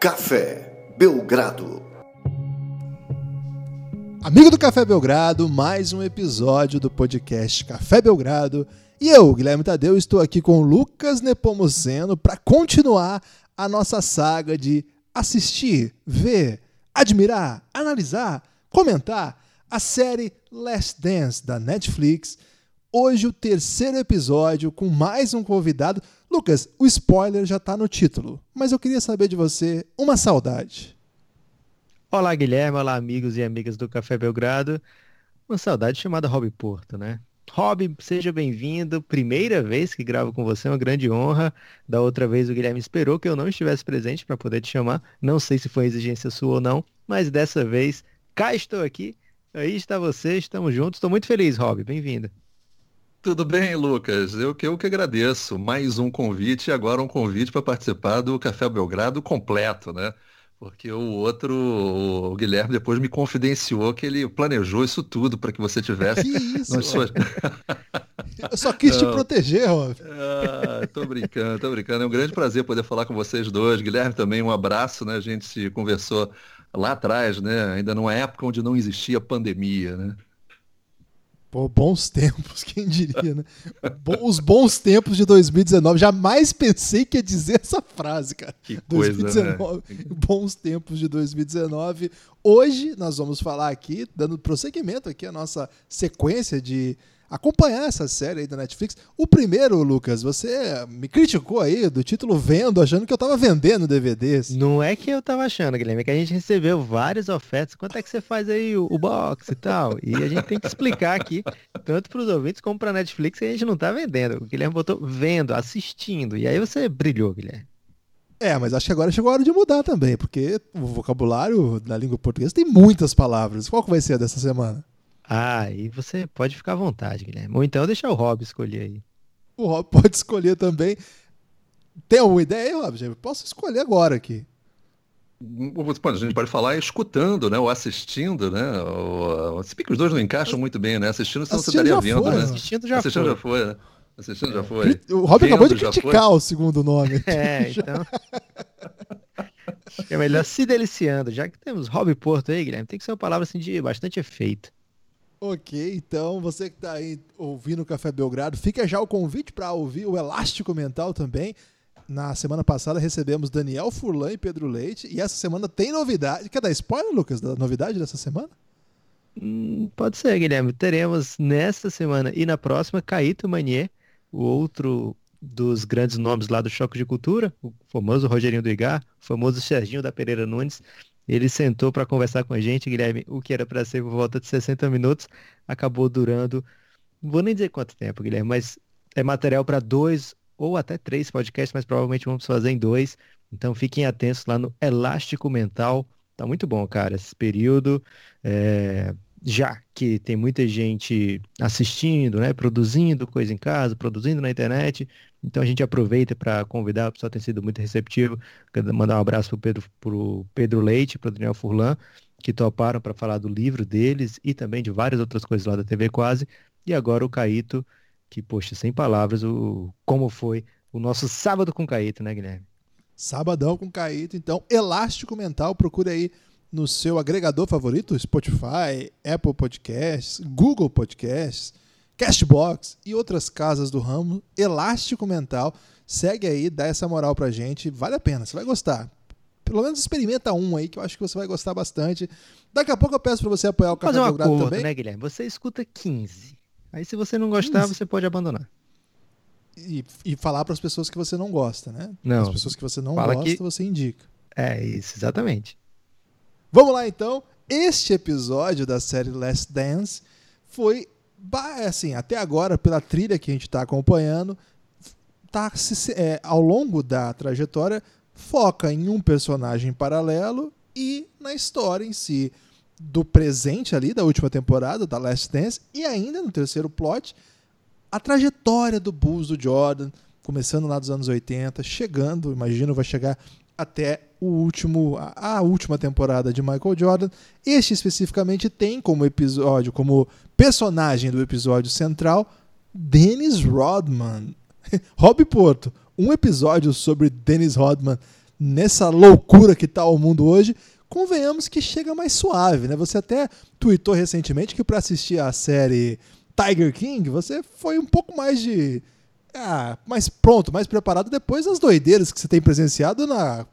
Café Belgrado. Amigo do Café Belgrado, mais um episódio do podcast Café Belgrado. E eu, Guilherme Tadeu, estou aqui com Lucas Nepomuceno para continuar a nossa saga de assistir, ver, admirar, analisar, comentar a série Last Dance da Netflix. Hoje o terceiro episódio com mais um convidado. Lucas, o spoiler já está no título, mas eu queria saber de você uma saudade. Olá, Guilherme. Olá, amigos e amigas do Café Belgrado. Uma saudade chamada Rob Porto, né? Rob, seja bem-vindo. Primeira vez que gravo com você, uma grande honra. Da outra vez o Guilherme esperou que eu não estivesse presente para poder te chamar. Não sei se foi exigência sua ou não, mas dessa vez cá estou aqui. Aí está você, estamos juntos. Estou muito feliz, Rob. Bem-vindo. Tudo bem, Lucas? Eu que eu que agradeço. Mais um convite e agora um convite para participar do Café Belgrado completo, né? Porque o outro, o Guilherme, depois me confidenciou que ele planejou isso tudo para que você tivesse. Que isso? Suas... Eu só quis Não. te proteger, Rob. Ah, tô brincando, tô brincando. É um grande prazer poder falar com vocês dois. Guilherme também, um abraço, né? A gente se conversou lá atrás, né? Ainda numa época onde não existia pandemia, né? Pô, bons tempos, quem diria, né? Os bons tempos de 2019. Jamais pensei que ia dizer essa frase, cara. Que coisa, 2019, né? Bons tempos de 2019. Hoje nós vamos falar aqui, dando prosseguimento aqui a nossa sequência de acompanhar essa série aí da Netflix. O primeiro, Lucas, você me criticou aí do título Vendo, achando que eu tava vendendo DVDs. Não é que eu tava achando, Guilherme, é que a gente recebeu várias ofertas. Quanto é que você faz aí o, o box e tal? E a gente tem que explicar aqui, tanto para os ouvintes como para Netflix, que a gente não tá vendendo. O Guilherme botou vendo, assistindo. E aí você brilhou, Guilherme. É, mas acho que agora chegou a hora de mudar também, porque o vocabulário da língua portuguesa tem muitas palavras. Qual que vai ser dessa semana? Ah, e você pode ficar à vontade, Guilherme. Ou então deixar o Rob escolher aí. O Rob pode escolher também. Tem alguma ideia aí, Rob? Posso escolher agora aqui. a gente pode falar escutando, né? Ou assistindo, né? Ou, se bem que os dois não encaixam muito bem, né? Assistindo, senão você estaria vendo, foi, né? Assistindo já assistindo foi. já foi, né? Assistindo é. já foi. O Rob acabou de criticar o segundo nome. É, então. é melhor se deliciando. Já que temos Rob Porto aí, Guilherme, tem que ser uma palavra assim de bastante efeito. Ok, então você que está aí ouvindo o Café Belgrado, fica já o convite para ouvir o Elástico Mental também. Na semana passada recebemos Daniel Furlan e Pedro Leite, e essa semana tem novidade. Quer dar spoiler, Lucas, da novidade dessa semana? Hum, pode ser, Guilherme. Teremos nesta semana e na próxima Caíto Manier, o outro dos grandes nomes lá do Choque de Cultura, o famoso Rogerinho do Igar, o famoso Serginho da Pereira Nunes, ele sentou para conversar com a gente, Guilherme, o que era para ser por volta de 60 minutos, acabou durando, não vou nem dizer quanto tempo, Guilherme, mas é material para dois ou até três podcasts, mas provavelmente vamos fazer em dois. Então fiquem atentos lá no Elástico Mental. Tá muito bom, cara, esse período. É... Já que tem muita gente assistindo, né, produzindo coisa em casa, produzindo na internet, então a gente aproveita para convidar, o pessoal tem sido muito receptivo. Quero mandar um abraço para o Pedro, pro Pedro Leite, para o Daniel Furlan, que toparam para falar do livro deles e também de várias outras coisas lá da TV Quase. E agora o Caíto, que, poxa, sem palavras, o, como foi o nosso sábado com Caíto, né, Guilherme? Sabadão com Caíto, então, Elástico Mental, procure aí no seu agregador favorito, Spotify, Apple Podcasts, Google Podcasts, Cashbox e outras casas do ramo, Elástico Mental. Segue aí, dá essa moral pra gente, vale a pena, você vai gostar. Pelo menos experimenta um aí que eu acho que você vai gostar bastante. Daqui a pouco eu peço para você apoiar o Café Fazer um Belgrado acordo, também. né, Guilherme? Você escuta 15. Aí se você não gostar, 15. você pode abandonar. E, e falar para as pessoas que você não gosta, né? Não. As pessoas que você não gosta, que... você indica. É isso, exatamente. Vamos lá então. Este episódio da série Last Dance foi assim, até agora, pela trilha que a gente está acompanhando, tá, é, ao longo da trajetória, foca em um personagem paralelo e na história em si do presente ali, da última temporada, da Last Dance, e ainda no terceiro plot, a trajetória do Bulls do Jordan, começando lá dos anos 80, chegando, imagino, vai chegar até o último, a, última temporada de Michael Jordan. Este especificamente tem como episódio, como personagem do episódio central, Dennis Rodman. Rob Porto, um episódio sobre Dennis Rodman nessa loucura que tá o mundo hoje, convenhamos que chega mais suave, né? Você até tweetou recentemente que para assistir a série Tiger King, você foi um pouco mais de ah, mais pronto, mais preparado depois das doideiras que você tem presenciado na,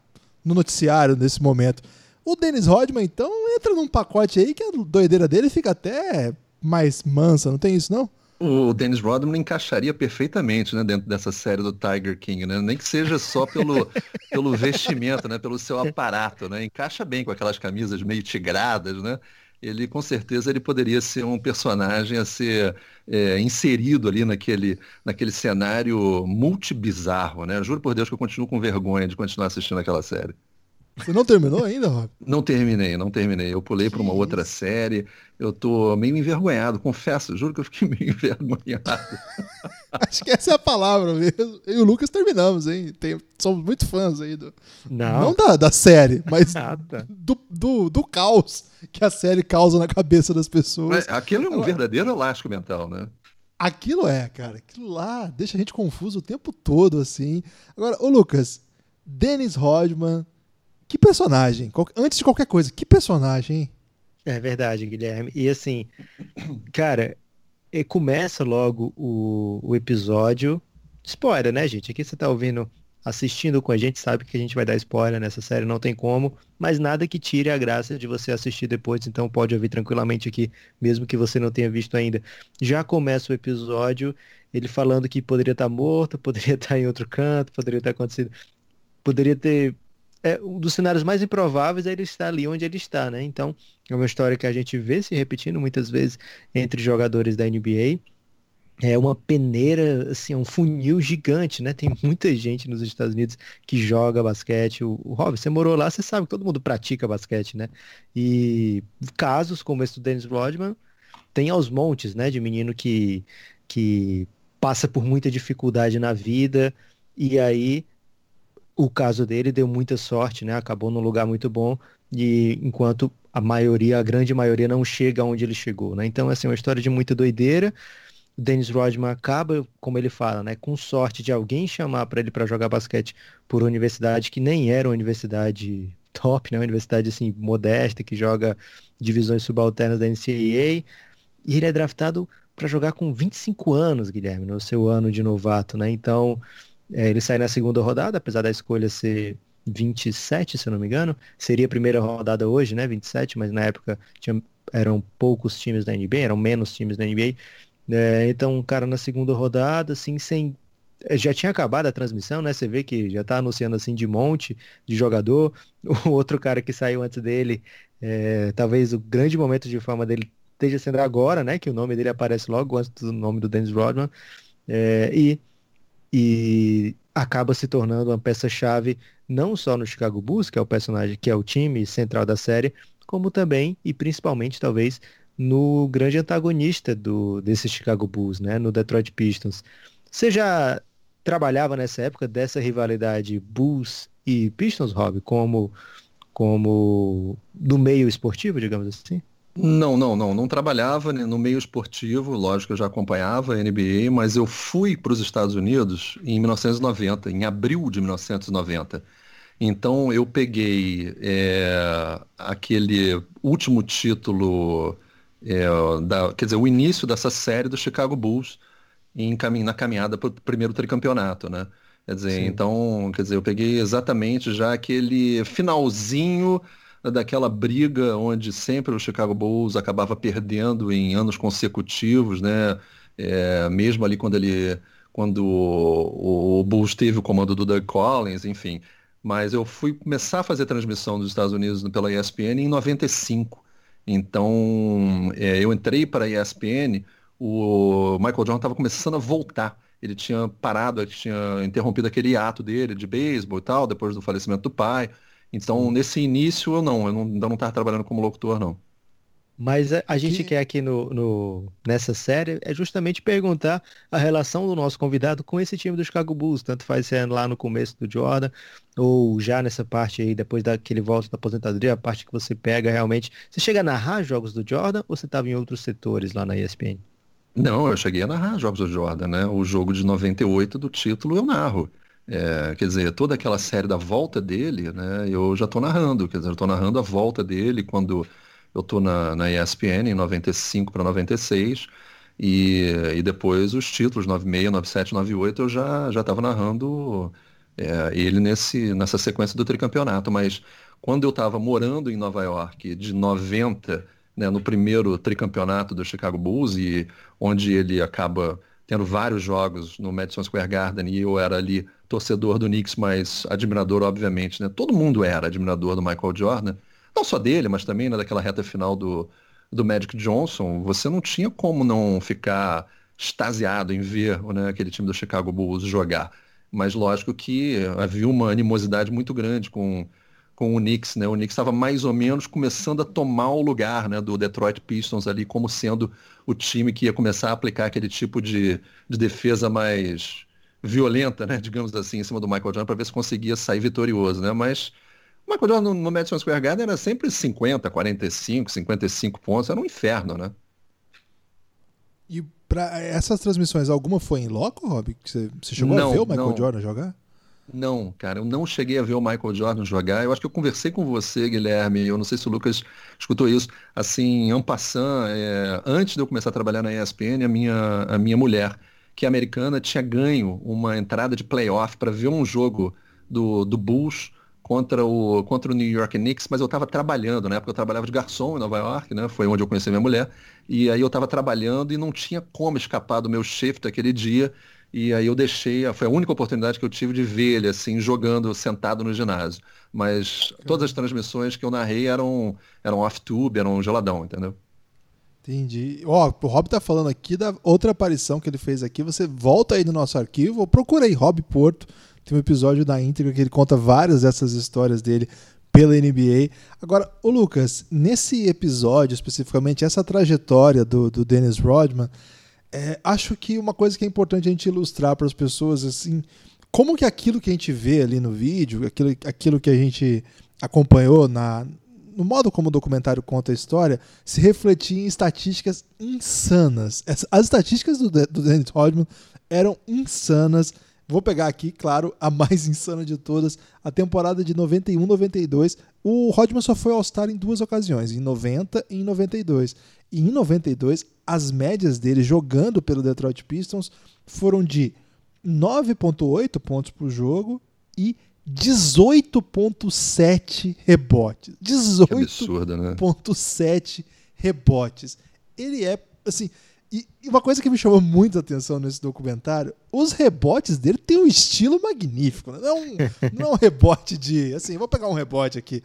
no noticiário nesse momento. O Dennis Rodman, então, entra num pacote aí que a doideira dele fica até mais mansa, não tem isso não? O Dennis Rodman encaixaria perfeitamente né, dentro dessa série do Tiger King, né? Nem que seja só pelo, pelo vestimento, né? Pelo seu aparato, né? Encaixa bem com aquelas camisas meio tigradas, né? Ele com certeza ele poderia ser um personagem a ser é, inserido ali naquele, naquele cenário multibizarro, né? Juro por Deus que eu continuo com vergonha de continuar assistindo aquela série. Você não terminou ainda, Rob? Não terminei, não terminei. Eu pulei para uma outra série. Eu tô meio envergonhado, confesso, juro que eu fiquei meio envergonhado. Acho que essa é a palavra mesmo. Eu e o Lucas terminamos, hein? Tem, somos muito fãs aí do. Não, não da, da série, mas do, do, do, caos que a série causa na cabeça das pessoas. Mas aquilo é um Ela... verdadeiro elástico mental, né? Aquilo é, cara. Aquilo lá deixa a gente confuso o tempo todo, assim. Agora, ô Lucas, Dennis Rodman que personagem. Antes de qualquer coisa, que personagem? É verdade, Guilherme. E assim, cara, começa logo o, o episódio. Spoiler, né, gente? Aqui você tá ouvindo, assistindo com a gente, sabe que a gente vai dar spoiler nessa série, não tem como. Mas nada que tire a graça de você assistir depois, então pode ouvir tranquilamente aqui, mesmo que você não tenha visto ainda. Já começa o episódio, ele falando que poderia estar tá morto, poderia estar tá em outro canto, poderia ter acontecido. Poderia ter é, um dos cenários mais improváveis é ele estar ali onde ele está, né? Então, é uma história que a gente vê se repetindo muitas vezes entre jogadores da NBA. É uma peneira, assim, um funil gigante, né? Tem muita gente nos Estados Unidos que joga basquete. O, o Rob, você morou lá, você sabe que todo mundo pratica basquete, né? E casos como esse do Dennis Rodman, tem aos montes, né? De menino que, que passa por muita dificuldade na vida e aí o caso dele deu muita sorte, né? Acabou num lugar muito bom e enquanto a maioria, a grande maioria não chega onde ele chegou, né? Então, assim, é uma história de muita doideira. O Dennis Rodman acaba, como ele fala, né, com sorte de alguém chamar para ele para jogar basquete por universidade que nem era uma universidade top, né, uma universidade assim modesta que joga divisões subalternas da NCAA, e ele é draftado para jogar com 25 anos, Guilherme, no seu ano de novato, né? Então, é, ele sai na segunda rodada, apesar da escolha ser 27, se eu não me engano. Seria a primeira rodada hoje, né? 27, mas na época tinha, eram poucos times da NBA, eram menos times da NBA. É, então, um cara na segunda rodada, assim, sem. É, já tinha acabado a transmissão, né? Você vê que já tá anunciando assim de monte de jogador. O outro cara que saiu antes dele, é, talvez o grande momento de fama dele esteja sendo agora, né? Que o nome dele aparece logo antes do nome do Dennis Rodman. É, e e acaba se tornando uma peça-chave não só no Chicago Bulls, que é o personagem que é o time central da série, como também e principalmente talvez no grande antagonista do desse Chicago Bulls, né, no Detroit Pistons. Você já trabalhava nessa época dessa rivalidade Bulls e Pistons, Rob, como como no meio esportivo, digamos assim? Não, não, não. Não trabalhava no meio esportivo, lógico, eu já acompanhava a NBA, mas eu fui para os Estados Unidos em 1990, em abril de 1990. Então eu peguei é, aquele último título, é, da, quer dizer, o início dessa série do Chicago Bulls em caminho, na caminhada para o primeiro tricampeonato, né? Quer dizer, Sim. então, quer dizer, eu peguei exatamente já aquele finalzinho daquela briga onde sempre o Chicago Bulls acabava perdendo em anos consecutivos, né? É, mesmo ali quando ele quando o, o, Bulls teve o comando do Doug Collins, enfim. Mas eu fui começar a fazer transmissão dos Estados Unidos pela ESPN em 95. Então, é, eu entrei para a ESPN, o Michael Jordan estava começando a voltar. Ele tinha parado, ele tinha interrompido aquele ato dele de beisebol e tal, depois do falecimento do pai. Então, nesse início, eu não, eu não, ainda não estava trabalhando como locutor, não. Mas a, a gente quer aqui no, no, nessa série é justamente perguntar a relação do nosso convidado com esse time do Chicago Bulls, tanto faz sendo lá no começo do Jordan, ou já nessa parte aí, depois daquele volta da aposentadoria, a parte que você pega realmente. Você chega a narrar jogos do Jordan ou você estava em outros setores lá na ESPN? Não, eu cheguei a narrar jogos do Jordan, né? O jogo de 98 do título eu narro. É, quer dizer, toda aquela série da volta dele, né, eu já estou narrando, quer dizer, eu estou narrando a volta dele quando eu estou na, na ESPN em 95 para 96, e, e depois os títulos, 96, 97, 98, eu já já estava narrando é, ele nesse, nessa sequência do tricampeonato, mas quando eu estava morando em Nova York, de 90, né, no primeiro tricampeonato do Chicago Bulls, e onde ele acaba tendo vários jogos no Madison Square Garden, e eu era ali torcedor do Knicks, mas admirador, obviamente, né? Todo mundo era admirador do Michael Jordan, não só dele, mas também né, daquela reta final do, do Magic Johnson. Você não tinha como não ficar extasiado em ver né, aquele time do Chicago Bulls jogar. Mas lógico que havia uma animosidade muito grande com, com o Knicks, né? O Knicks estava mais ou menos começando a tomar o lugar né, do Detroit Pistons ali como sendo o time que ia começar a aplicar aquele tipo de, de defesa mais violenta, né, digamos assim, em cima do Michael Jordan para ver se conseguia sair vitorioso, né? Mas o Michael Jordan no, Madison Square Garden era sempre 50, 45, 55 pontos, era um inferno, né? E para essas transmissões, alguma foi em loco, Rob? Você, você chegou não, a ver o Michael não. Jordan jogar? Não, cara, eu não cheguei a ver o Michael Jordan jogar. Eu acho que eu conversei com você, Guilherme. Eu não sei se o Lucas escutou isso. Assim, en passant, é, antes de eu começar a trabalhar na ESPN, a minha, a minha mulher que a americana tinha ganho uma entrada de playoff para ver um jogo do, do Bulls contra o, contra o New York Knicks, mas eu estava trabalhando, na época eu trabalhava de garçom em Nova York, né? Foi onde eu conheci minha mulher. E aí eu estava trabalhando e não tinha como escapar do meu shift aquele dia. E aí eu deixei, foi a única oportunidade que eu tive de ver ele assim jogando sentado no ginásio. Mas todas as transmissões que eu narrei eram eram off-tube, eram geladão, entendeu? Entendi. Ó, o Rob tá falando aqui da outra aparição que ele fez aqui. Você volta aí no nosso arquivo, ou procura aí Rob Porto. Tem um episódio da íntegra que ele conta várias dessas histórias dele pela NBA. Agora, o Lucas, nesse episódio especificamente, essa trajetória do, do Dennis Rodman, é, acho que uma coisa que é importante a gente ilustrar para as pessoas, assim, como que aquilo que a gente vê ali no vídeo, aquilo, aquilo que a gente acompanhou na, no modo como o documentário conta a história, se refletia em estatísticas insanas. As estatísticas do, do Dennis Rodman eram insanas. Vou pegar aqui, claro, a mais insana de todas, a temporada de 91-92. O Rodman só foi All-Star em duas ocasiões, em 90 e em 92. E em 92, as médias dele jogando pelo Detroit Pistons foram de 9.8 pontos por jogo e 18.7 rebotes. 18.7 né? rebotes. Ele é, assim, e uma coisa que me chamou muito a atenção nesse documentário, os rebotes dele têm um estilo magnífico. Né? Não, é um, não é um rebote de, assim, vou pegar um rebote aqui.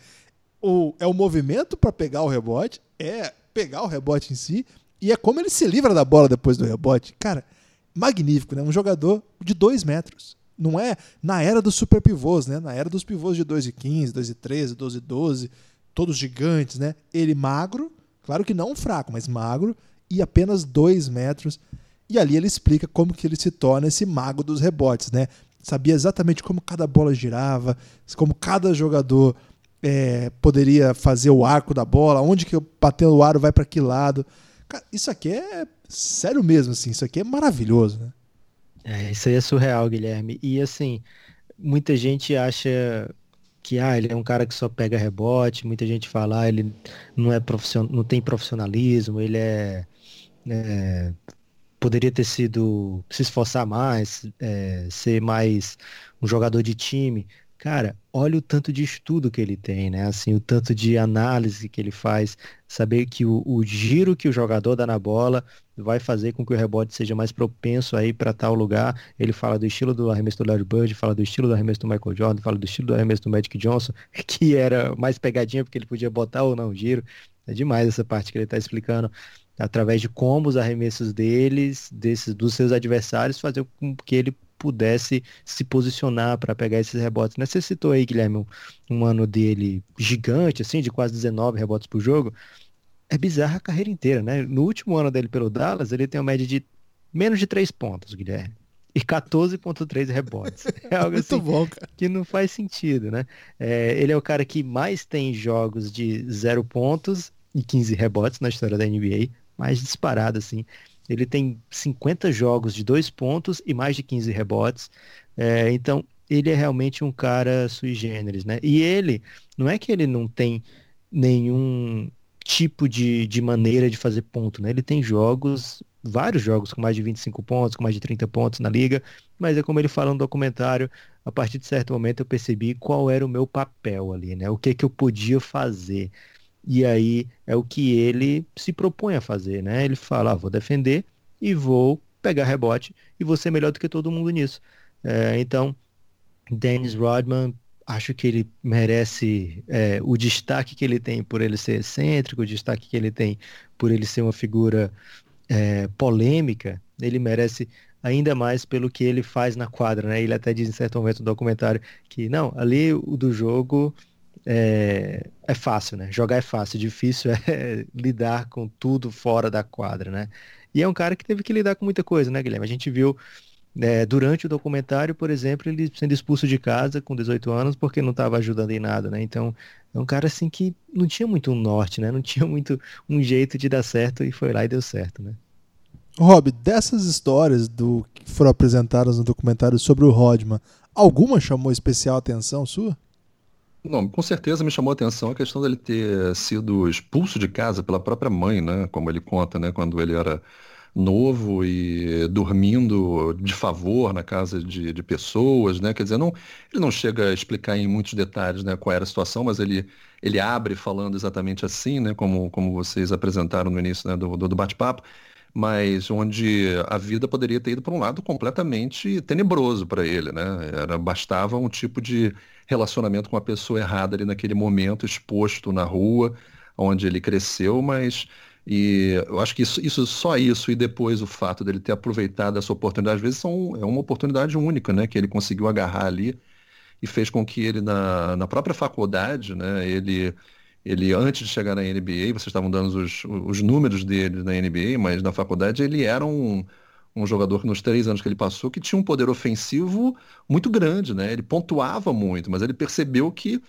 O, é o movimento para pegar o rebote, é pegar o rebote em si, e é como ele se livra da bola depois do rebote. Cara, magnífico, né? Um jogador de 2 metros não é na era dos super pivôs, né? Na era dos pivôs de 2 e 15, 2 e 13, 12 e 12, todos gigantes, né? Ele magro, claro que não fraco, mas magro e apenas 2 metros. E ali ele explica como que ele se torna esse mago dos rebotes, né? Sabia exatamente como cada bola girava, como cada jogador é, poderia fazer o arco da bola, onde que batendo o aro vai para que lado. Cara, isso aqui é sério mesmo, assim. Isso aqui é maravilhoso, né? É, isso aí é surreal, Guilherme. E assim, muita gente acha que ah, ele é um cara que só pega rebote, muita gente fala, ah, ele não é profissional, não tem profissionalismo, ele é, é poderia ter sido se esforçar mais, é, ser mais um jogador de time. Cara, olha o tanto de estudo que ele tem, né? Assim, o tanto de análise que ele faz, saber que o, o giro que o jogador dá na bola vai fazer com que o rebote seja mais propenso aí para tal lugar. Ele fala do estilo do arremesso do Larry Bird, fala do estilo do arremesso do Michael Jordan, fala do estilo do arremesso do Magic Johnson, que era mais pegadinha porque ele podia botar ou não giro. É demais essa parte que ele está explicando através de como os arremessos deles, desses, dos seus adversários, fazer com que ele pudesse se posicionar para pegar esses rebotes. Né? Você citou aí, Guilherme, um, um, ano dele gigante, assim, de quase 19 rebotes por jogo. É bizarra a carreira inteira, né? No último ano dele pelo Dallas, ele tem uma média de menos de 3 pontos, Guilherme. E 14.3 rebotes. É algo Muito assim bom, cara. que não faz sentido, né? É, ele é o cara que mais tem jogos de 0 pontos e 15 rebotes na história da NBA. Mais disparado, assim. Ele tem 50 jogos de dois pontos e mais de 15 rebotes. É, então, ele é realmente um cara sui generis, né? E ele, não é que ele não tem nenhum tipo de, de maneira de fazer ponto, né? Ele tem jogos, vários jogos com mais de 25 pontos, com mais de 30 pontos na liga, mas é como ele fala no documentário, a partir de certo momento eu percebi qual era o meu papel ali, né? O que que eu podia fazer. E aí é o que ele se propõe a fazer, né? Ele fala, ah, vou defender e vou pegar rebote e vou ser melhor do que todo mundo nisso. É, então, Dennis Rodman, acho que ele merece é, o destaque que ele tem por ele ser excêntrico, o destaque que ele tem por ele ser uma figura é, polêmica, ele merece ainda mais pelo que ele faz na quadra, né? Ele até diz em certo momento no documentário que não, ali o do jogo é, é fácil, né? Jogar é fácil, difícil é lidar com tudo fora da quadra, né? E é um cara que teve que lidar com muita coisa, né, Guilherme? A gente viu é, durante o documentário, por exemplo, ele sendo expulso de casa com 18 anos porque não estava ajudando em nada, né? Então, é um cara assim que não tinha muito um norte, né? Não tinha muito um jeito de dar certo e foi lá e deu certo, né? Rob, dessas histórias do que foram apresentadas no documentário sobre o Rodman, alguma chamou especial atenção sua? Não, com certeza me chamou a atenção a questão dele ter sido expulso de casa pela própria mãe, né? Como ele conta, né? Quando ele era novo e dormindo de favor na casa de, de pessoas, né? Quer dizer, não, ele não chega a explicar em muitos detalhes, né, qual era a situação, mas ele, ele abre falando exatamente assim, né, como, como vocês apresentaram no início, né, do, do bate-papo, mas onde a vida poderia ter ido para um lado completamente tenebroso para ele, né? Era, bastava um tipo de relacionamento com a pessoa errada ali naquele momento, exposto na rua, onde ele cresceu, mas e eu acho que isso, isso, só isso e depois o fato dele ter aproveitado essa oportunidade, às vezes são, é uma oportunidade única, né? Que ele conseguiu agarrar ali e fez com que ele na, na própria faculdade, né? Ele, ele antes de chegar na NBA, vocês estavam dando os, os números dele na NBA, mas na faculdade ele era um, um jogador que nos três anos que ele passou que tinha um poder ofensivo muito grande, né? Ele pontuava muito, mas ele percebeu que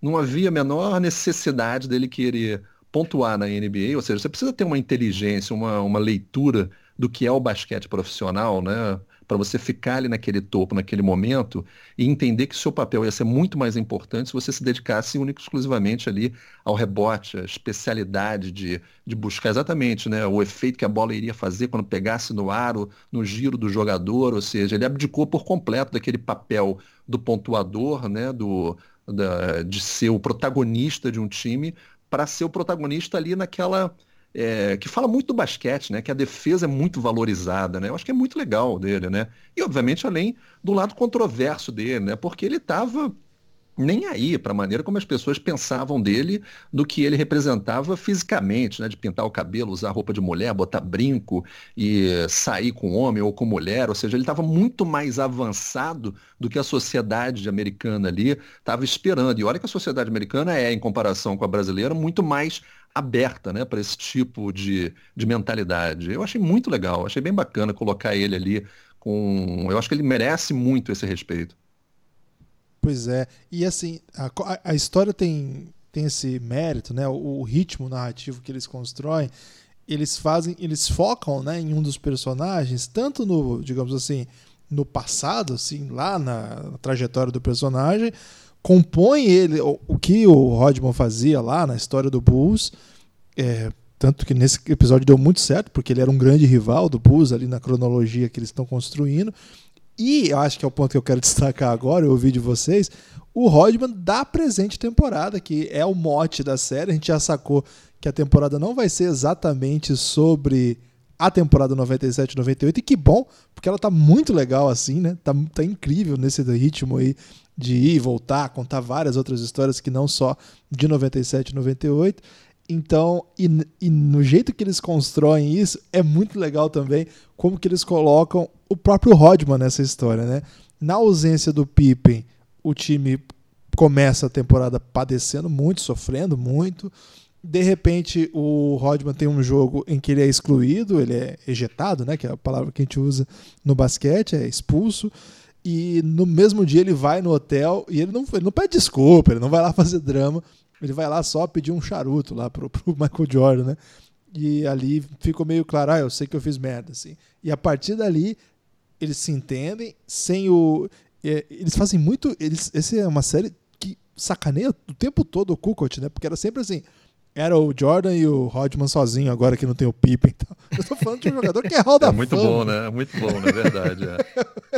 não havia a menor necessidade dele querer pontuar na NBA, ou seja, você precisa ter uma inteligência, uma, uma leitura do que é o basquete profissional, né? Para você ficar ali naquele topo, naquele momento, e entender que o seu papel ia ser muito mais importante se você se dedicasse único exclusivamente ali ao rebote, a especialidade de, de buscar exatamente né, o efeito que a bola iria fazer quando pegasse no aro, no giro do jogador, ou seja, ele abdicou por completo daquele papel do pontuador, né, do, da, de ser o protagonista de um time para ser o protagonista ali naquela. É, que fala muito do basquete, né? Que a defesa é muito valorizada, né? Eu acho que é muito legal dele, né? E obviamente além do lado controverso dele, né? Porque ele estava nem aí para a maneira como as pessoas pensavam dele, do que ele representava fisicamente, né? De pintar o cabelo, usar roupa de mulher, botar brinco e sair com homem ou com mulher, ou seja, ele estava muito mais avançado do que a sociedade americana ali estava esperando. E olha que a sociedade americana é, em comparação com a brasileira, muito mais aberta, né, para esse tipo de, de mentalidade. Eu achei muito legal, achei bem bacana colocar ele ali com. Eu acho que ele merece muito esse respeito. Pois é. E assim, a, a história tem, tem esse mérito, né? O, o, ritmo narrativo que eles constroem, eles fazem, eles focam, né, em um dos personagens, tanto no, digamos assim, no passado, assim, lá na, na trajetória do personagem, compõe ele o, o, que o Rodman fazia lá na história do Bulls. É, tanto que nesse episódio deu muito certo, porque ele era um grande rival do Bulls ali na cronologia que eles estão construindo. E eu acho que é o ponto que eu quero destacar agora, eu ouvi de vocês, o Rodman da presente temporada, que é o mote da série. A gente já sacou que a temporada não vai ser exatamente sobre a temporada 97 98 e que bom, porque ela tá muito legal assim, né? Tá, tá incrível nesse ritmo aí de ir e voltar, contar várias outras histórias que não só de 97 98. Então, e, e, no jeito que eles constroem isso, é muito legal também como que eles colocam o próprio Rodman nessa história, né? Na ausência do Pippen, o time começa a temporada padecendo muito, sofrendo muito. De repente, o Rodman tem um jogo em que ele é excluído, ele é ejetado, né? Que é a palavra que a gente usa no basquete, é expulso. E no mesmo dia ele vai no hotel e ele não, ele não pede desculpa, ele não vai lá fazer drama ele vai lá só pedir um charuto lá pro, pro Michael Jordan, né? E ali ficou meio claro, ah, eu sei que eu fiz merda, assim. E a partir dali, eles se entendem, sem o... é, eles fazem muito. Eles, essa é uma série que sacaneia o tempo todo o Kukoc, né? Porque era sempre assim. Era o Jordan e o Rodman sozinho, agora que não tem o Pippen. Então, eu tô falando de um jogador que é Hall da É muito fama. bom, né? É muito bom, na verdade. É.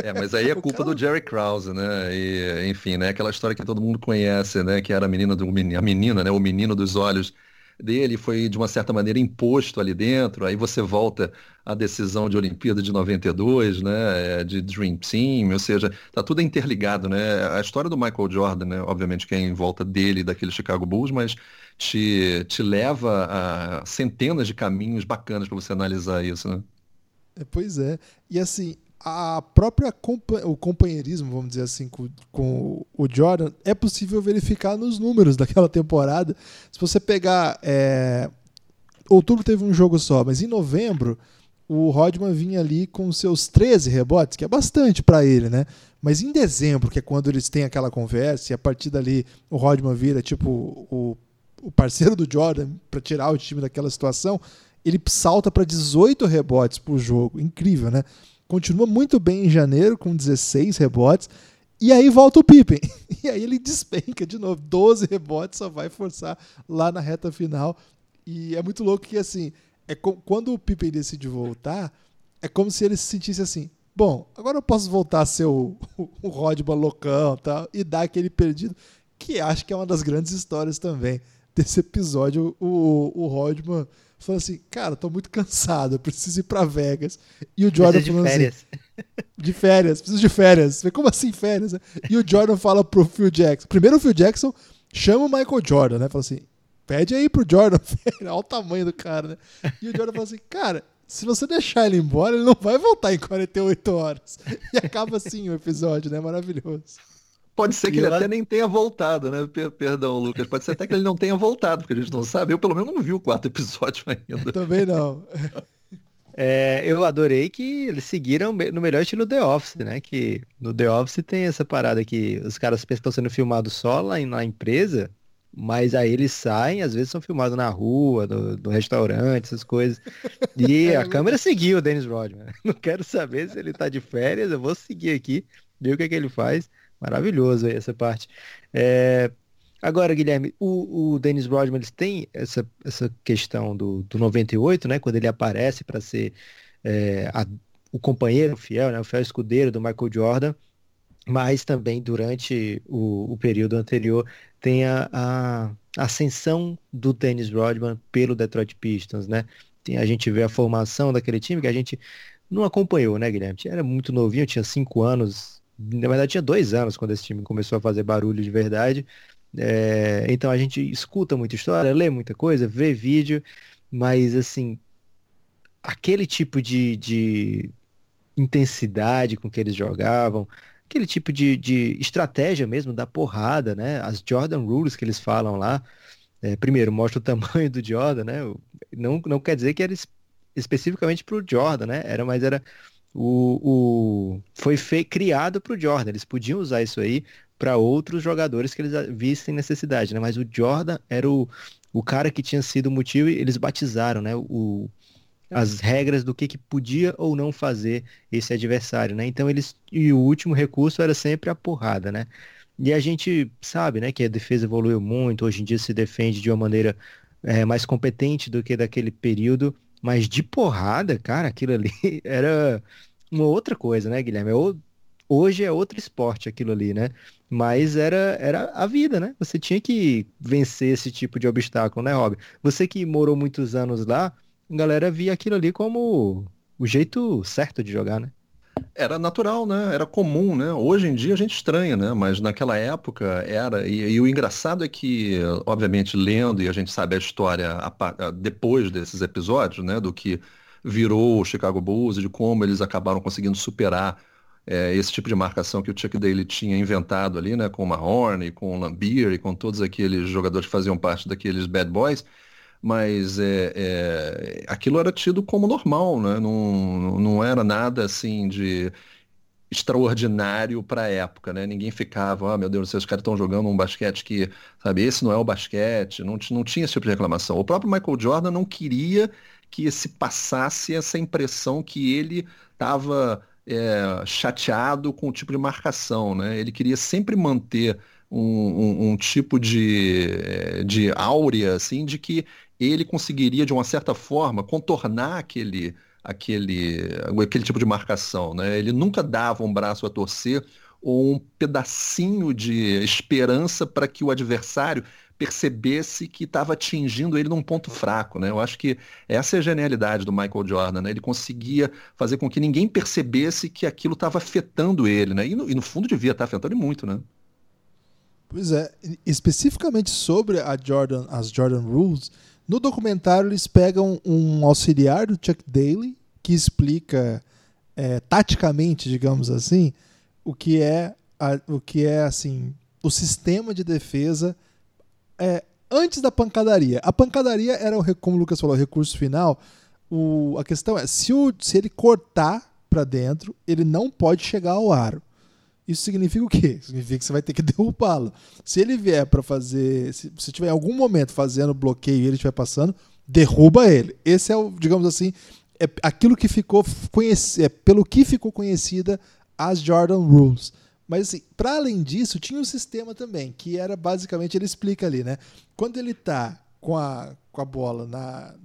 É, mas aí é culpa cara- do Jerry Krause, né? E, enfim, né? Aquela história que todo mundo conhece, né? Que era a menina do a menina, né? O menino dos olhos dele foi de uma certa maneira imposto ali dentro. Aí você volta à decisão de Olimpíada de 92, né? é, De Dream Team, ou seja, tá tudo interligado, né? A história do Michael Jordan, né? Obviamente que é em volta dele, daquele Chicago Bulls, mas te, te leva a centenas de caminhos bacanas para você analisar isso, né? É, Pois é. E assim, a própria compa- o companheirismo, vamos dizer assim, com, com o Jordan, é possível verificar nos números daquela temporada. Se você pegar. é, Outubro teve um jogo só, mas em novembro o Rodman vinha ali com seus 13 rebotes, que é bastante para ele, né? Mas em dezembro, que é quando eles têm aquela conversa, e a partir dali o Rodman vira tipo o, o parceiro do Jordan para tirar o time daquela situação, ele salta para 18 rebotes por jogo. Incrível, né? Continua muito bem em janeiro, com 16 rebotes. E aí volta o Pippen. E aí ele despenca de novo. 12 rebotes, só vai forçar lá na reta final. E é muito louco que, assim, é quando o Pippen decide voltar, é como se ele se sentisse assim: bom, agora eu posso voltar a ser o, o Rodman loucão tal, e dar aquele perdido, que acho que é uma das grandes histórias também desse episódio. O, o Rodman falando assim: cara, tô muito cansado, preciso ir pra Vegas. E o Jordan de falando assim: férias. de férias, preciso de férias. Como assim férias? né? E o Jordan fala pro Phil Jackson. Primeiro o Phil Jackson chama o Michael Jordan, né? Fala assim, pede aí pro Jordan, olha o tamanho do cara, né? E o Jordan fala assim, cara, se você deixar ele embora, ele não vai voltar em 48 horas. E acaba assim o episódio, né? Maravilhoso. Pode ser que E ele eu até nem tenha voltado, né? Per- Perdão, Lucas. Pode ser até que ele não tenha voltado, porque a gente não sabe. Eu, pelo menos, não vi o quarto episódio ainda. Também não. É, eu adorei que eles seguiram no melhor estilo The Office, né? Que no The Office tem essa parada que os caras pensam que estão sendo filmados só lá na empresa, mas aí eles saem, às vezes são filmados na rua, no, no restaurante, essas coisas. E a câmera seguiu o Dennis Rodman. Não quero saber se ele tá de férias, eu vou seguir aqui, ver o que é que ele faz. Maravilhoso aí essa parte. É, Agora, Guilherme, o, o Dennis Rodman, eles têm essa, essa questão do, do 98, né? Quando ele aparece para ser é, a- o companheiro fiel, né? O fiel escudeiro do Michael Jordan, mas também durante o, o período anterior tem a, a ascensão do Dennis Rodman pelo Detroit Pistons, né? Tem, a gente vê a formação daquele time que a gente não acompanhou, né, Guilherme? Era muito novinho, tinha cinco anos, na verdade tinha dois anos quando esse time começou a fazer barulho de verdade. É, então a gente escuta muita história, lê muita coisa, vê vídeo, mas assim, aquele tipo de, de intensidade com que eles jogavam, aquele tipo de, de estratégia mesmo da porrada, né? As Jordan Rules que eles falam lá, é, primeiro, mostra o tamanho do Jordan, né? O- Não, não quer dizer que era es- especificamente pro Jordan, né? Era, mas era o, o foi fe, criado pro Jordan. Eles podiam usar isso aí para outros jogadores que eles vissem necessidade, né? Mas o Jordan era o, o cara que tinha sido o motivo e eles batizaram, né? O, as regras do que, que podia ou não fazer esse adversário, né? Então eles e o último recurso era sempre a porrada, né? E a gente sabe, né, que a defesa evoluiu muito, hoje em dia se defende de uma maneira é, mais competente do que daquele período, mas de porrada, cara, aquilo ali era uma outra coisa, né, Guilherme? É o- Hoje é outro esporte aquilo ali, né? Mas era, era a vida, né? Você tinha que vencer esse tipo de obstáculo, né, Rob? Você que morou muitos anos lá, a galera via aquilo ali como o jeito certo de jogar, né? Era natural, né? Era comum, né? Hoje em dia a gente estranha, né? Mas naquela época era. E, e o engraçado é que, obviamente, lendo, e a gente sabe a história a a- depois desses episódios, né? Do que virou o Chicago Bulls e de como eles acabaram conseguindo superar é, esse tipo de marcação que o Chuck Daly tinha inventado ali, né? Com o Mahorn, com o Lambier e com todos aqueles jogadores que faziam parte daqueles bad boys. Mas é, é, aquilo era tido como normal, né? Não, não era nada assim de extraordinário para a época, né? Ninguém ficava, ah, meu Deus os caras estão jogando um basquete que, sabe, esse não é o basquete, não, não tinha esse tipo de reclamação. O próprio Michael Jordan não queria que se passasse essa impressão que ele estava é, chateado com o tipo de marcação, né? Ele queria sempre manter um, um, um, tipo de, é, de áurea, assim, de que ele conseguiria, de uma certa forma, contornar aquele, aquele, aquele tipo de marcação, né? Ele nunca dava um braço a torcer ou um pedacinho de esperança para que o adversário percebesse que estava atingindo ele num ponto fraco, né? Eu acho que essa é a genialidade do Michael Jordan, né? Ele conseguia fazer com que ninguém percebesse que aquilo estava afetando ele, né? E no, e no fundo devia estar tá afetando ele muito, né? Pois é, especificamente sobre a Jordan, as Jordan Rules, no documentário eles pegam um auxiliar do Chuck Daly que explica é, taticamente, digamos assim, o que é a, o que é assim o sistema de defesa é, antes da pancadaria. A pancadaria era, o, como o Lucas falou, o recurso final. O, a questão é, se, o, se ele cortar para dentro, ele não pode chegar ao aro. Isso significa o quê? Significa que você vai ter que derrubá-lo. Se ele vier para fazer, se, se tiver em algum momento fazendo bloqueio e ele estiver passando, derruba ele. Esse é o, digamos assim, é aquilo que ficou conhecido, é pelo que ficou conhecida as Jordan Rules. Mas assim, para além disso, tinha um sistema também, que era basicamente, ele explica ali, né? Quando ele tá com a, com a bola na.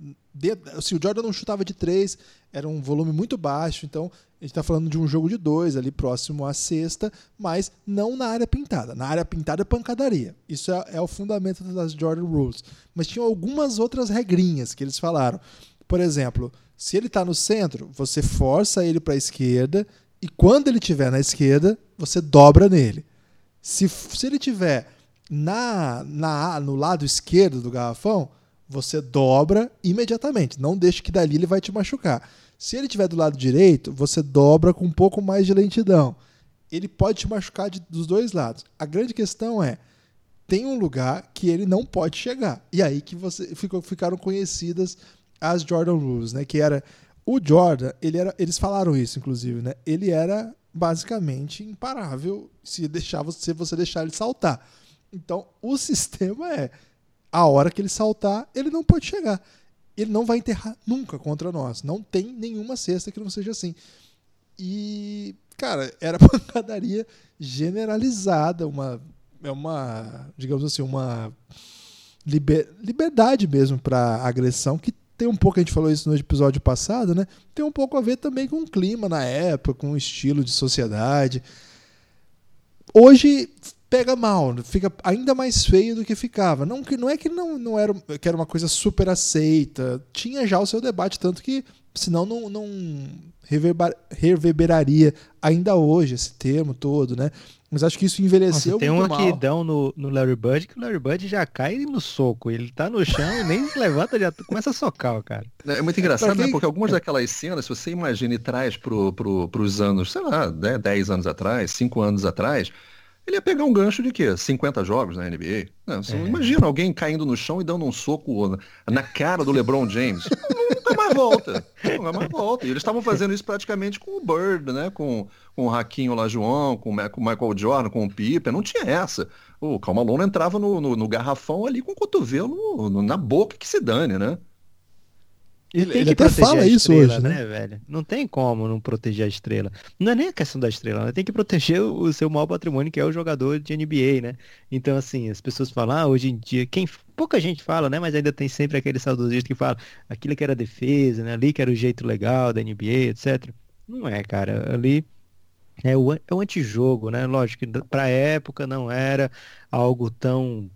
Se o Jordan não chutava de três, era um volume muito baixo, então a gente está falando de um jogo de dois ali próximo à sexta, mas não na área pintada. Na área pintada é pancadaria. Isso é, é o fundamento das Jordan Rules. Mas tinham algumas outras regrinhas que eles falaram. Por exemplo, se ele está no centro, você força ele para a esquerda e quando ele estiver na esquerda, você dobra nele. Se, se ele estiver na, na, no lado esquerdo do garrafão, você dobra imediatamente. Não deixe que dali ele vai te machucar. Se ele estiver do lado direito, você dobra com um pouco mais de lentidão. Ele pode te machucar de, dos dois lados. A grande questão é, tem um lugar que ele não pode chegar. E aí que você ficou, ficaram conhecidas as Jordan Rules, né? Que era o Jordan, ele era, eles falaram isso, inclusive, né? Ele era basicamente imparável se deixar se você deixar ele saltar. Então, o sistema é a hora que ele saltar, ele não pode chegar. Ele não vai enterrar nunca contra nós. Não tem nenhuma cesta que não seja assim. E, cara, era pancadaria generalizada, uma é uma, digamos assim, uma liber, liberdade mesmo para agressão que tem um pouco, a gente falou isso no episódio passado, né? Tem um pouco a ver também com o clima na época, com o estilo de sociedade. Hoje pega mal, fica ainda mais feio do que ficava. Não, que, não é que não, não era, que era uma coisa super aceita, tinha já o seu debate, tanto que senão não, não reverberaria ainda hoje esse termo todo, né? Mas acho que isso envelheceu Nossa, tem muito mal. Tem um aqui no, no Larry Bird que o Larry Bird já cai no soco. Ele tá no chão e nem se levanta, já começa a socar o cara. É muito engraçado, quem... né? Porque algumas daquelas cenas, se você imagina e traz pro, pro, pros anos, sei lá, 10 anos atrás, 5 anos atrás, ele ia pegar um gancho de quê? 50 jogos na NBA? Não, é. imagina alguém caindo no chão e dando um soco na cara do LeBron James. nunca mais volta. Nunca mais volta. E eles estavam fazendo isso praticamente com o Bird, né? Com, com o Raquinho Lajoão, com, com o Michael Jordan, com o Pippen. Não tinha essa. O Calmalone entrava no, no, no, garrafão ali com o cotovelo no, na boca que se dane, né? Ele, ele até fala isso estrela, hoje, né? né? velho? Não tem como não proteger a estrela. Não é nem a questão da estrela, né? tem que proteger o seu maior patrimônio, que é o jogador de NBA, né? Então, assim, as pessoas falam, ah, hoje em dia, quem pouca gente fala, né? Mas ainda tem sempre aquele saudosista que fala aquilo que era defesa, né? Ali que era o jeito legal da NBA, etc. Não é, cara. Ali é o, é o antijogo, né? Lógico que pra época não era algo tão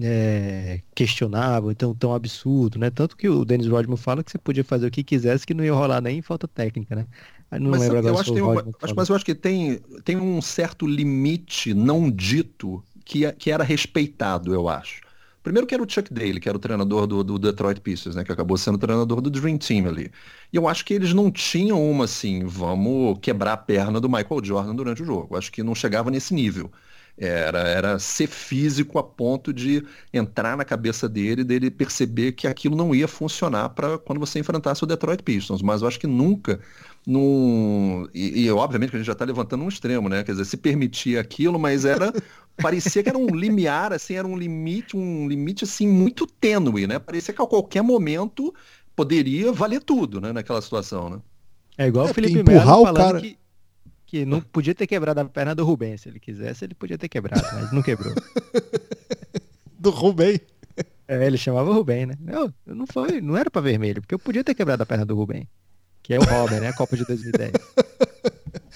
é, questionável, então tão absurdo, né? Tanto que o Dennis Rodman fala que você podia fazer o que quisesse que não ia rolar nem falta técnica, né? Não mas, lembro eu acho, tem um, acho, mas eu acho que tem, tem um certo limite não dito que, que era respeitado, eu acho. Primeiro que era o Chuck Daly, que era o treinador do, do, Detroit Pistons, né? Que acabou sendo o treinador do Dream Team ali. E eu acho que eles não tinham uma assim, vamos quebrar a perna do Michael Jordan durante o jogo. Eu acho que não chegava nesse nível. Era, era ser físico a ponto de entrar na cabeça dele, dele perceber que aquilo não ia funcionar para quando você enfrentasse o Detroit Pistons. Mas eu acho que nunca num. E, e obviamente que a gente já está levantando um extremo, né? Quer dizer, se permitia aquilo, mas era. parecia que era um limiar, assim, era um limite, um limite assim, muito tênue, né? Parecia que a qualquer momento poderia valer tudo, né, naquela situação, né? É igual é, o Felipe Melo falando cara... que que não podia ter quebrado a perna do Rubem. Se ele quisesse, ele podia ter quebrado, mas não quebrou. do Rubem? É, ele chamava Rubem, né? Não, não foi, não era para vermelho, porque eu podia ter quebrado a perna do Rubem. Que é o Robin, né? A Copa de 2010.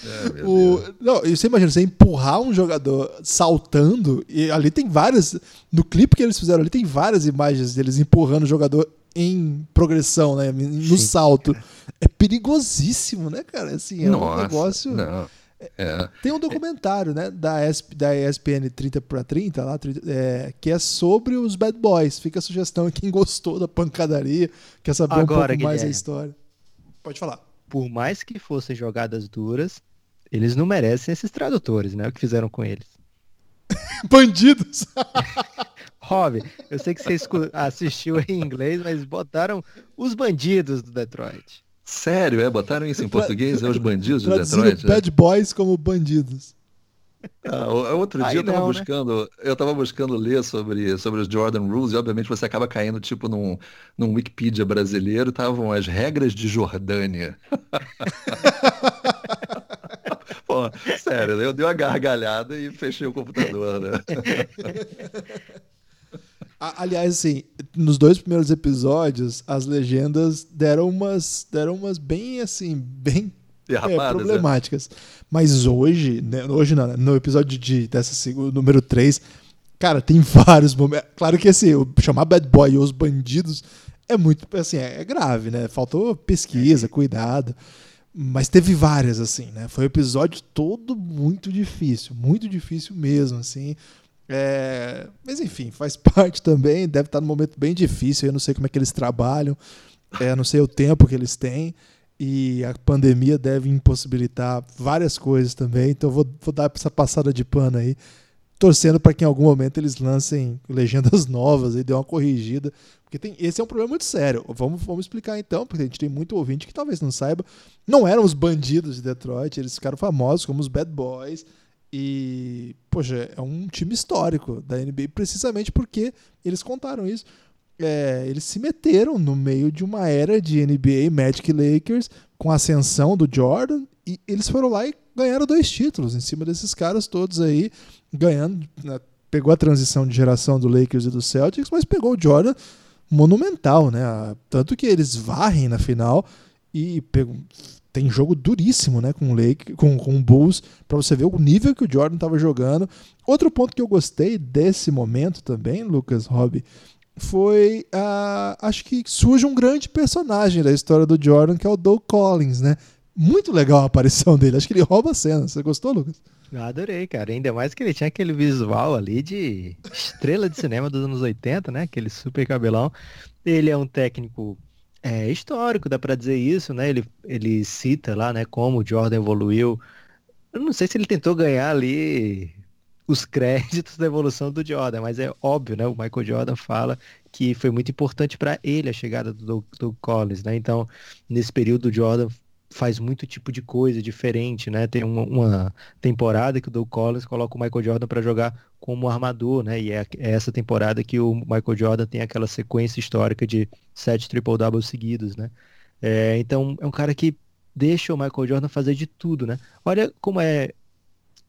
É, o, não, e você imagina, você empurrar um jogador saltando, e ali tem várias. No clipe que eles fizeram ali, tem várias imagens deles empurrando o jogador em progressão, né? No Sim, salto. Cara. É perigosíssimo, né, cara? Assim, é Nossa, um negócio. Não. É. Tem um documentário, né, da, ESP, da ESPN 30 para 30, lá, é, que é sobre os Bad Boys. Fica a sugestão quem gostou da pancadaria, quer saber Agora, um pouco Guilherme, mais a história. Pode falar. Por mais que fossem jogadas duras, eles não merecem esses tradutores, né? O que fizeram com eles. Bandidos! Rob, eu sei que você assistiu em inglês, mas botaram os bandidos do Detroit. Sério, é? Botaram isso em português? É os bandidos do Detroit? É? Bad Boys como bandidos. Ah, outro dia Aí eu tava não, né? buscando, né? eu tava buscando ler sobre, sobre os Jordan Rules e obviamente você acaba caindo tipo num, num Wikipedia brasileiro, estavam as regras de Jordânia. Pô, sério, eu dei uma gargalhada e fechei o computador, né? Aliás, assim, nos dois primeiros episódios, as legendas deram umas, deram umas bem assim, bem é, é, problemáticas. É. Mas hoje, né, hoje não, né, no episódio de, dessa número 3, cara, tem vários momentos. Claro que assim, chamar Bad Boy e os bandidos é muito, assim, é, é grave, né? Faltou pesquisa, é. cuidado. Mas teve várias, assim, né? Foi um episódio todo muito difícil, muito difícil mesmo, assim. É... Mas enfim, faz parte também, deve estar num momento bem difícil, eu não sei como é que eles trabalham, é, não sei o tempo que eles têm e a pandemia deve impossibilitar várias coisas também, então vou, vou dar essa passada de pano aí, torcendo para que em algum momento eles lancem legendas novas e dê uma corrigida, porque tem, esse é um problema muito sério. Vamos, vamos explicar então, porque a gente tem muito ouvinte que talvez não saiba. Não eram os bandidos de Detroit, eles ficaram famosos como os Bad Boys. E, poxa, é um time histórico da NBA precisamente porque eles contaram isso é, eles se meteram no meio de uma era de NBA, Magic Lakers, com a ascensão do Jordan, e eles foram lá e ganharam dois títulos em cima desses caras todos aí, ganhando. Né, pegou a transição de geração do Lakers e do Celtics, mas pegou o Jordan monumental, né? Tanto que eles varrem na final e pegam, tem jogo duríssimo, né, com o Lake, com, com o Bulls, para você ver o nível que o Jordan estava jogando. Outro ponto que eu gostei desse momento também, Lucas Hobby, foi, uh, acho que surge um grande personagem da história do Jordan, que é o Doug Collins, né? Muito legal a aparição dele, acho que ele rouba a cena. Você gostou, Lucas? Eu adorei, cara. Ainda mais que ele tinha aquele visual ali de estrela de cinema dos anos 80, né? Aquele super cabelão. Ele é um técnico é, histórico, dá para dizer isso, né? Ele, ele cita lá, né, como o Jordan evoluiu. Eu não sei se ele tentou ganhar ali os créditos da evolução do Jordan, mas é óbvio, né? O Michael Jordan fala que foi muito importante para ele a chegada do Doug Collins, né? Então, nesse período, o Jordan faz muito tipo de coisa diferente, né? Tem uma, uma temporada que o Doug Collins coloca o Michael Jordan para jogar como armador, né? E é, é, essa temporada que o Michael Jordan tem aquela sequência histórica de sete triple doubles seguidos, né? É, então, é um cara que deixa o Michael Jordan fazer de tudo, né? Olha como é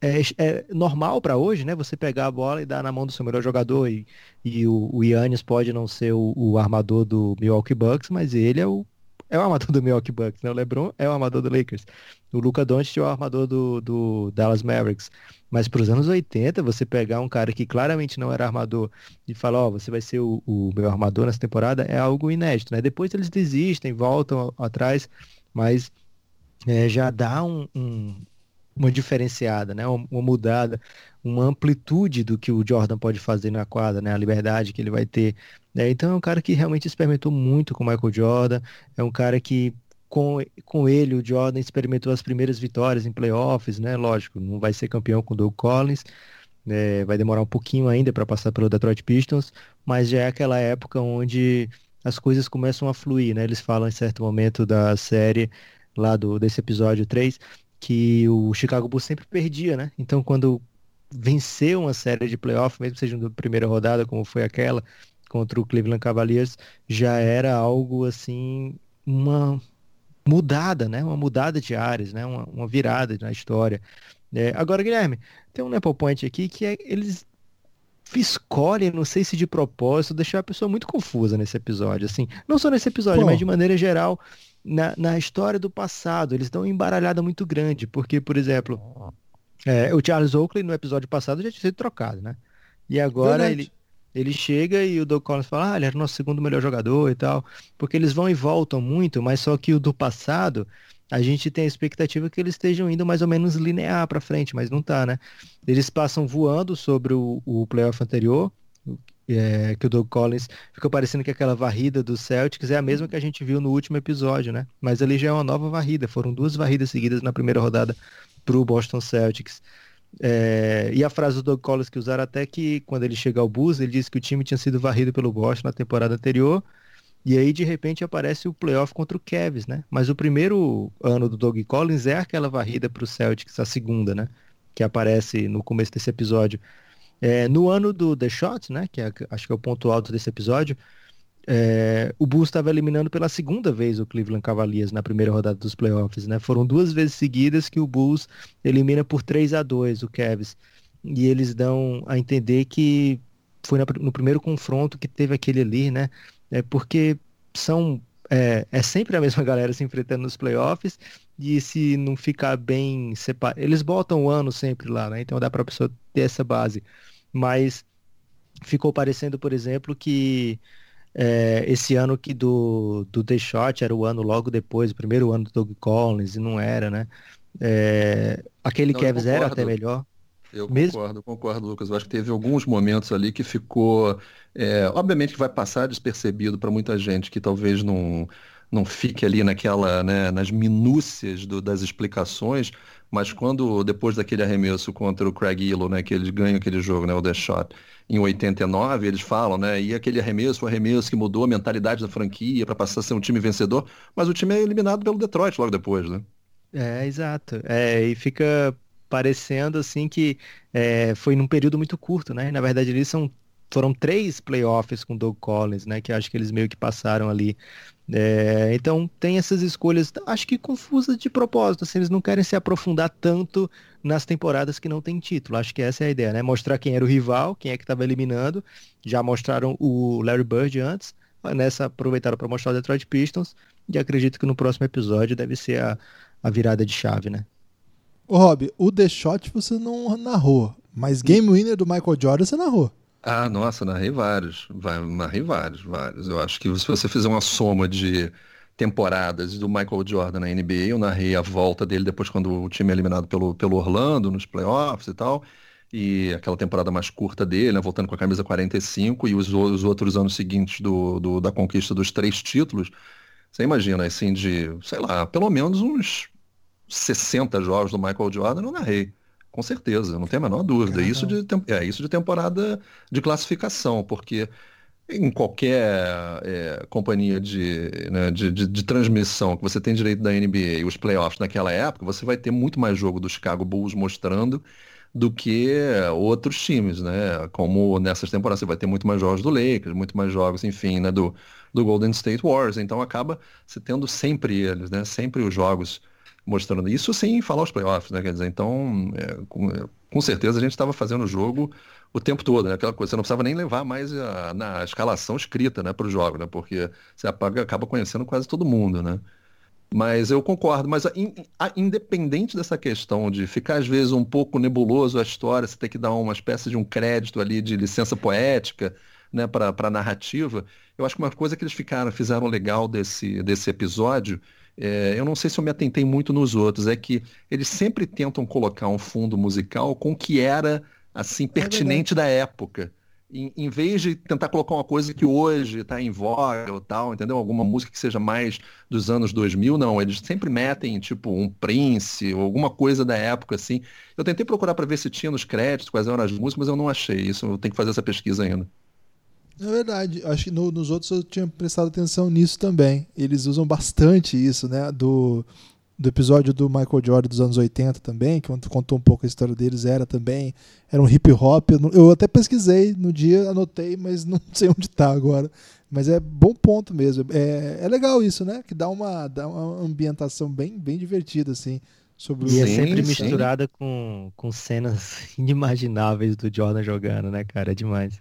é, é normal para hoje, né? Você pegar a bola e dar na mão do seu melhor jogador e, e o, o Yannis pode não ser o, o, armador do Milwaukee Bucks, mas ele é o, é o armador do Milwaukee Bucks, né? O LeBron é o armador do Lakers. O Luca Doncic é o armador do, do Dallas Mavericks. Mas para os anos 80, você pegar um cara que claramente não era armador e falar, ó, oh, você vai ser o, o meu armador nessa temporada, é algo inédito, né? Depois eles desistem, voltam atrás, mas é, já dá um, um, uma diferenciada, né? Uma, uma, mudada, uma amplitude do que o Jordan pode fazer na quadra, né? A liberdade que ele vai ter. Né? Então é um cara que realmente experimentou muito com o Michael Jordan, é um cara que com, com ele o Jordan experimentou as primeiras vitórias em playoffs, né? Lógico, não vai ser campeão com o Doug Collins, né? vai demorar um pouquinho ainda para passar pelo Detroit Pistons, mas já é aquela época onde as coisas começam a fluir, né? Eles falam em certo momento da série lá do desse episódio 3 que o Chicago Bulls sempre perdia, né? Então, quando venceu uma série de playoffs, mesmo seja na primeira rodada, como foi aquela contra o Cleveland Cavaliers, já era algo assim, uma mudada, né? Uma mudada de áreas, né? Uma, uma virada na história. É, agora, Guilherme, tem um Apple Point aqui que é, eles escolhem, não sei se de propósito, deixar a pessoa muito confusa nesse episódio, assim. Não só nesse episódio, Pô. mas de maneira geral, na, na história do passado. Eles dão uma embaralhada muito grande, porque, por exemplo, é, o Charles Oakley no episódio passado já tinha sido trocado, né? E agora ele, ele chega e o Doug Collins fala, ah, ele era o nosso segundo melhor jogador e tal. Porque eles vão e voltam muito, mas só que o do passado, a gente tem a expectativa que eles estejam indo mais ou menos linear para frente, mas não tá, né? Eles passam voando sobre o, o playoff anterior, é, que o Doug Collins ficou parecendo que aquela varrida do Celtics é a mesma que a gente viu no último episódio, né? Mas ali já é uma nova varrida. Foram duas varridas seguidas na primeira rodada para o Boston Celtics. É, e a frase do Doug Collins que usaram até que quando ele chega ao Bulls, ele disse que o time tinha sido varrido pelo Boston na temporada anterior. E aí, de repente, aparece o playoff contra o Cavs, né? Mas o primeiro ano do Doug Collins é aquela varrida para o Celtics, a segunda, né? Que aparece no começo desse episódio. É, no ano do The Shot, né, que é, acho que é o ponto alto desse episódio, é, o Bulls estava eliminando pela segunda vez o Cleveland Cavaliers na primeira rodada dos playoffs. Né? Foram duas vezes seguidas que o Bulls elimina por 3 a 2 o Cavs. E eles dão a entender que foi no primeiro confronto que teve aquele ali, né? É porque são é, é, sempre a mesma galera se enfrentando nos playoffs e se não ficar bem separado, eles botam o ano sempre lá, né? Então dá para a pessoa ter essa base mas ficou parecendo, por exemplo, que é, esse ano que do, do The Shot era o ano logo depois, o primeiro ano do Doug Collins, e não era, né? É, aquele não, Cavs era até melhor. Eu Mesmo... concordo, concordo, Lucas. Eu acho que teve alguns momentos ali que ficou. É, obviamente que vai passar despercebido para muita gente que talvez não, não fique ali naquela, né, nas minúcias do, das explicações, mas quando, depois daquele arremesso contra o Craig Illo, né, que eles ganham aquele jogo, né, o The Shot, em 89, eles falam, né, e aquele arremesso, o arremesso que mudou a mentalidade da franquia para passar a ser um time vencedor, mas o time é eliminado pelo Detroit logo depois, né? É, exato. É, e fica parecendo assim que é, foi num período muito curto, né? Na verdade, eles são foram três playoffs com Doug Collins, né? Que acho que eles meio que passaram ali é, então tem essas escolhas, acho que confusas de propósito, assim, eles não querem se aprofundar tanto nas temporadas que não tem título. Acho que essa é a ideia, né? Mostrar quem era o rival, quem é que estava eliminando. Já mostraram o Larry Bird antes, nessa aproveitaram para mostrar o Detroit Pistons e acredito que no próximo episódio deve ser a, a virada de chave, né? Ô Rob, o The Shot você não narrou, mas Game Winner do Michael Jordan você narrou. Ah, nossa, narrei vários. Narrei vários, vários. Eu acho que se você fizer uma soma de temporadas do Michael Jordan na NBA, eu narrei a volta dele depois quando o time é eliminado pelo, pelo Orlando, nos playoffs e tal. E aquela temporada mais curta dele, né, voltando com a camisa 45, e os, os outros anos seguintes do, do, da conquista dos três títulos. Você imagina, assim, de, sei lá, pelo menos uns 60 jogos do Michael Jordan eu narrei. Com certeza, não tem a menor dúvida. Isso de, é, isso de temporada de classificação, porque em qualquer é, companhia de, né, de, de, de, transmissão que você tem direito da NBA e os playoffs naquela época, você vai ter muito mais jogo do Chicago Bulls mostrando do que outros times, né? Como nessas temporadas você vai ter muito mais jogos do Lakers, muito mais jogos, enfim, né, do, do Golden State Warriors. Então acaba se tendo sempre eles, né? Sempre os jogos mostrando isso sem falar os playoffs, né? Quer dizer, então, é, com, é, com, certeza a gente estava fazendo o jogo o tempo todo, né? Aquela coisa, você não precisava nem levar mais a, na escalação escrita, né, para o jogo, né? Porque você apaga, acaba conhecendo quase todo mundo, né? Mas eu concordo, mas a, a, independente dessa questão de ficar às vezes um pouco nebuloso a história, você ter que dar uma espécie de um crédito ali de licença poética, né, para a narrativa, eu acho que uma coisa que eles ficaram, fizeram legal desse, desse episódio é, eu não sei se eu me atentei muito nos outros, é que eles sempre tentam colocar um fundo musical com o que era assim é pertinente é da época. Em, em, vez de tentar colocar uma coisa que hoje está em voga ou tal, entendeu? Alguma música que seja mais dos anos 2000, não. Eles sempre metem, tipo, um Prince ou alguma coisa da época, assim. Eu tentei procurar para ver se tinha nos créditos quais eram as músicas, mas eu não achei. Isso eu tenho que fazer essa pesquisa ainda. É verdade. Acho que no, nos outros eu tinha prestado atenção nisso também. Eles usam bastante isso, né? Do, do episódio do Michael Jordan dos anos 80 também, que contou um pouco a história deles, era também, era um hip hop. Eu até pesquisei no dia, anotei, mas não sei onde está agora. Mas é bom ponto mesmo. É, é legal isso, né? Que dá uma, dá uma ambientação bem, bem divertida, assim. Sobre e é sempre sim. misturada com, com cenas inimagináveis do Jordan jogando, né, cara? É demais.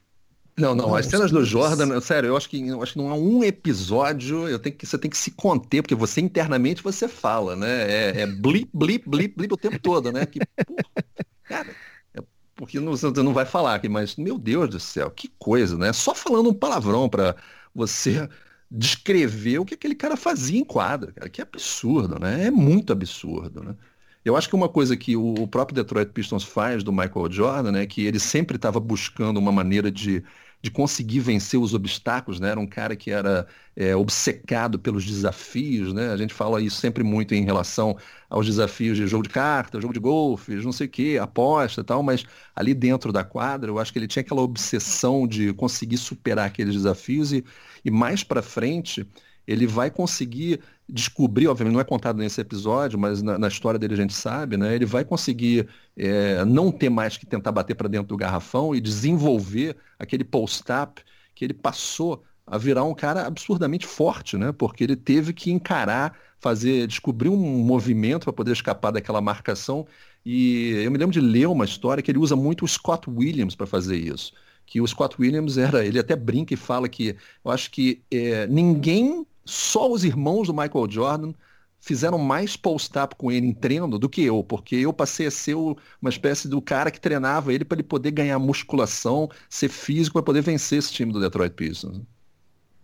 Não, não, as cenas do Jordan, sério, eu acho que eu acho que não há um episódio, eu tenho que você tem que se conter, porque você internamente você fala, né? É, é blip, blip, blip, blip o tempo todo, né? Que, porra, cara, é porque não, você não vai falar aqui, mas meu Deus do céu, que coisa, né? Só falando um palavrão para você descrever o que aquele cara fazia em quadra, cara, que absurdo, né? É muito absurdo, né? Eu acho que uma coisa que o próprio Detroit Pistons faz do Michael Jordan, né, que ele sempre estava buscando uma maneira de de conseguir vencer os obstáculos, né? Era um cara que era é, obcecado pelos desafios, né? A gente fala isso sempre muito em relação aos desafios de jogo de carta, jogo de golfe, não sei o quê, aposta e tal, mas ali dentro da quadra, eu acho que ele tinha aquela obsessão de conseguir superar aqueles desafios e, e mais para frente ele vai conseguir descobrir, obviamente não é contado nesse episódio, mas na, na história dele a gente sabe, né? Ele vai conseguir é, não ter mais que tentar bater para dentro do garrafão e desenvolver aquele post-up que ele passou a virar um cara absurdamente forte, né? Porque ele teve que encarar, fazer, descobrir um movimento para poder escapar daquela marcação. E eu me lembro de ler uma história que ele usa muito o Scott Williams para fazer isso. Que o Scott Williams era, ele até brinca e fala que eu acho que é, ninguém só os irmãos do Michael Jordan fizeram mais post-up com ele em treino do que eu, porque eu passei a ser uma espécie do cara que treinava ele para ele poder ganhar musculação, ser físico para poder vencer esse time do Detroit Pistons.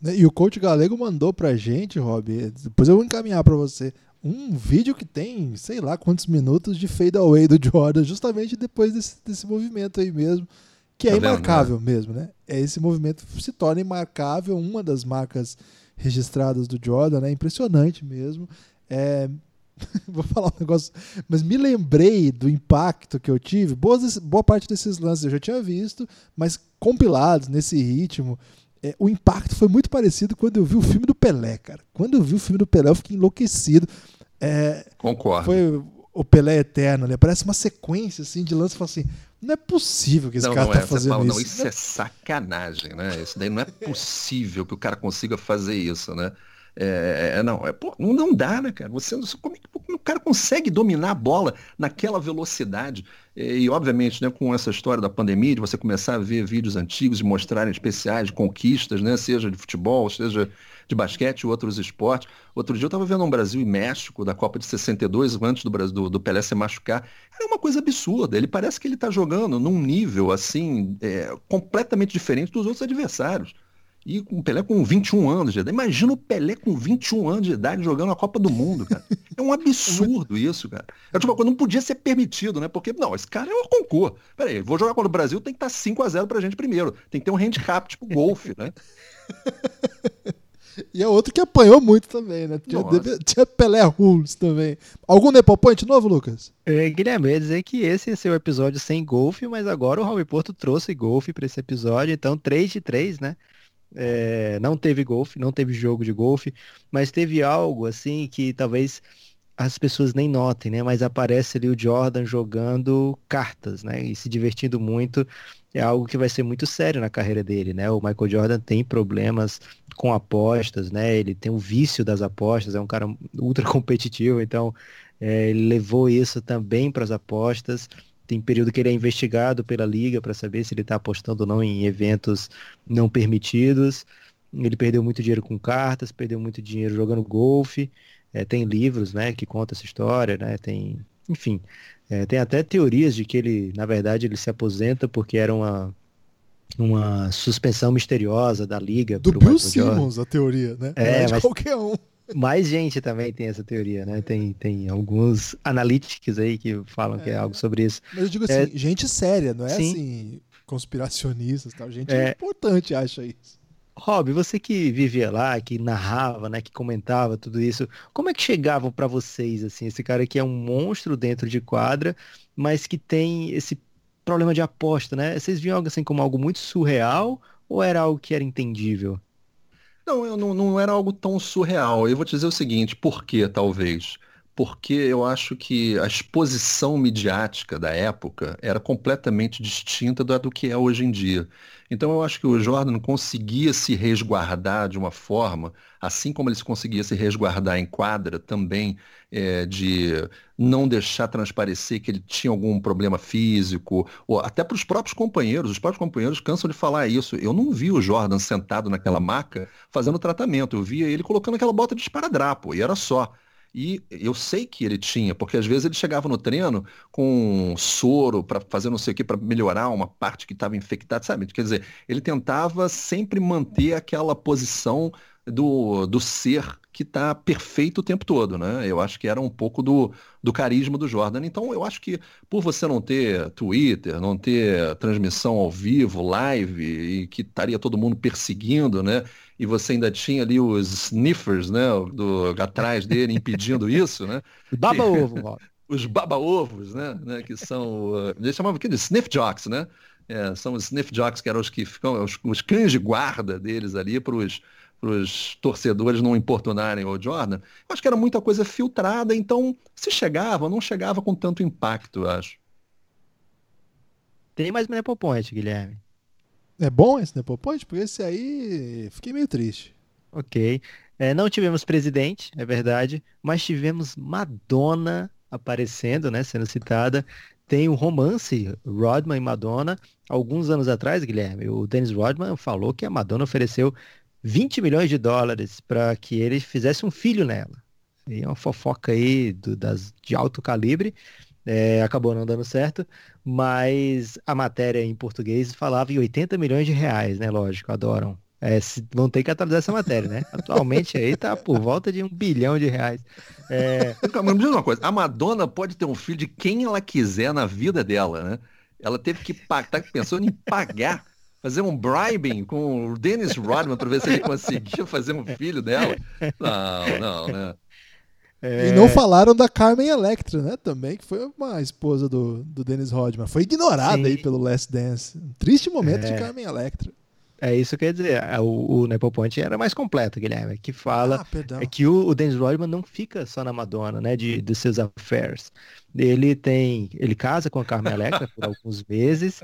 E o coach Galego mandou pra gente, Rob, depois eu vou encaminhar para você, um vídeo que tem, sei lá quantos minutos de fade away do Jordan, justamente depois desse, desse movimento aí mesmo, que é tá imarcável vendo, né? mesmo, né? É esse movimento se torna imarcável, uma das marcas registradas do Jordan, né? Impressionante mesmo. É... Vou falar um negócio, mas me lembrei do impacto que eu tive. Boas, boa parte desses lances eu já tinha visto, mas compilados nesse ritmo. É, o impacto foi muito parecido quando eu vi o filme do Pelé, cara. Quando eu vi o filme do Pelé, eu fiquei enlouquecido. É, Concordo. Foi o Pelé Eterno, né? Parece uma sequência assim, de lances. assim: não é possível que esse não, cara não tá é. fazendo fala, isso. Não, isso é sacanagem, né? Isso daí não é possível que o cara consiga fazer isso, né? É, é, não, é, pô, não dá, né, cara? Você, como é que o cara consegue dominar a bola naquela velocidade? E, e, obviamente, né, com essa história da pandemia, de você começar a ver vídeos antigos e mostrarem especiais de conquistas, né? Seja de futebol, seja de basquete e outros esportes. Outro dia eu estava vendo um Brasil e México da Copa de 62, antes do, Brasil, do, do Pelé se machucar. É uma coisa absurda. Ele parece que ele está jogando num nível assim é, completamente diferente dos outros adversários. E o Pelé com 21 anos de idade. Imagina o Pelé com 21 anos de idade jogando a Copa do Mundo, cara. É um absurdo isso, cara. É tipo uma coisa, não podia ser permitido, né? Porque, não, esse cara é um concurso. Peraí, vou jogar contra o Brasil, tem que estar 5 a 0 pra gente primeiro. Tem que ter um handicap, tipo golfe, né? E é outro que apanhou muito também, né? Tinha, deve, tinha Pelé Rules também. Algum Nepopante novo, Lucas? É, Guilherme, eu ia dizer que esse ia ser o episódio sem golfe, mas agora o Raul Porto trouxe golfe para esse episódio, então 3 de 3, né? É, não teve golfe, não teve jogo de golfe, mas teve algo assim que talvez as pessoas nem notem, né? Mas aparece ali o Jordan jogando cartas, né? E se divertindo muito. É algo que vai ser muito sério na carreira dele, né? O Michael Jordan tem problemas com apostas, né? Ele tem o vício das apostas, é um cara ultra competitivo, então é, ele levou isso também para as apostas. Tem período que ele é investigado pela liga para saber se ele está apostando ou não em eventos não permitidos. Ele perdeu muito dinheiro com cartas, perdeu muito dinheiro jogando golfe. É, tem livros, né, que contam essa história, né? Tem, enfim, é, tem até teorias de que ele, na verdade, ele se aposenta porque era uma uma suspensão misteriosa da liga. Do Bill Simmons, a teoria, né? É, é mas qualquer um. Mais gente também tem essa teoria, né? Tem, tem alguns analíticos aí que falam é, que é algo sobre isso. Mas eu digo assim, é, gente séria, não é sim. assim, conspiracionistas tal. Gente é, importante acha isso. Rob, você que vivia lá, que narrava, né, que comentava tudo isso, como é que chegavam para vocês assim, esse cara que é um monstro dentro de quadra, mas que tem esse problema de aposta, né? Vocês viam algo assim como algo muito surreal ou era algo que era entendível? Não, não, não era algo tão surreal. Eu vou te dizer o seguinte, por quê, talvez? porque eu acho que a exposição midiática da época era completamente distinta da do que é hoje em dia. Então eu acho que o Jordan conseguia se resguardar de uma forma, assim como ele conseguia se resguardar em quadra também, é, de não deixar transparecer que ele tinha algum problema físico, ou até para os próprios companheiros. Os próprios companheiros cansam de falar isso. Eu não vi o Jordan sentado naquela maca fazendo tratamento. Eu via ele colocando aquela bota de esparadrapo, e era só. E eu sei que ele tinha, porque às vezes ele chegava no treino com soro para fazer não sei o que, para melhorar uma parte que estava infectada, sabe? Quer dizer, ele tentava sempre manter aquela posição do, do ser que está perfeito o tempo todo, né? Eu acho que era um pouco do, do carisma do Jordan. Então, eu acho que por você não ter Twitter, não ter transmissão ao vivo, live, e que estaria todo mundo perseguindo, né? E você ainda tinha ali os sniffers, né? Do, atrás dele, impedindo isso, né? Baba-ovo, Os baba-ovos, né? né? Que são... Uh, eles chamavam aqui de sniff jocks, né? É, são os sniff jocks, que eram os que ficam... Os, os cães de guarda deles ali para os os torcedores não importunarem o Jordan, eu acho que era muita coisa filtrada, então se chegava, não chegava com tanto impacto, eu acho. Tem mais Apple Point, Guilherme. É bom esse Apple Point? Porque esse aí fiquei meio triste. Ok. É, não tivemos presidente, é verdade, mas tivemos Madonna aparecendo, né, sendo citada. Tem o um romance Rodman e Madonna. Alguns anos atrás, Guilherme, o Dennis Rodman falou que a Madonna ofereceu 20 milhões de dólares para que ele fizesse um filho nela. E é uma fofoca aí do, das, de alto calibre. É, acabou não dando certo, mas a matéria em português falava em 80 milhões de reais, né? Lógico, adoram. É, vão ter que atualizar essa matéria, né? Atualmente aí tá por volta de um bilhão de reais. É... Mas me diz uma coisa, a Madonna pode ter um filho de quem ela quiser na vida dela, né? Ela teve que pagar, tá pensando em pagar fazer um bribing com o Dennis Rodman para ver se ele conseguia fazer um filho dela. Não, não, né? É... E não falaram da Carmen Electra, né? Também, que foi uma esposa do, do Dennis Rodman. Foi ignorada Sim. aí pelo Last Dance. Um triste momento é... de Carmen Electra. É isso que eu ia dizer. É, o, o Nepoponte era mais completo, Guilherme. Que fala ah, é que o, o Dennis Rodman não fica só na Madonna, né? De, de seus affairs. Ele tem. Ele casa com a Carmen Electra por alguns meses.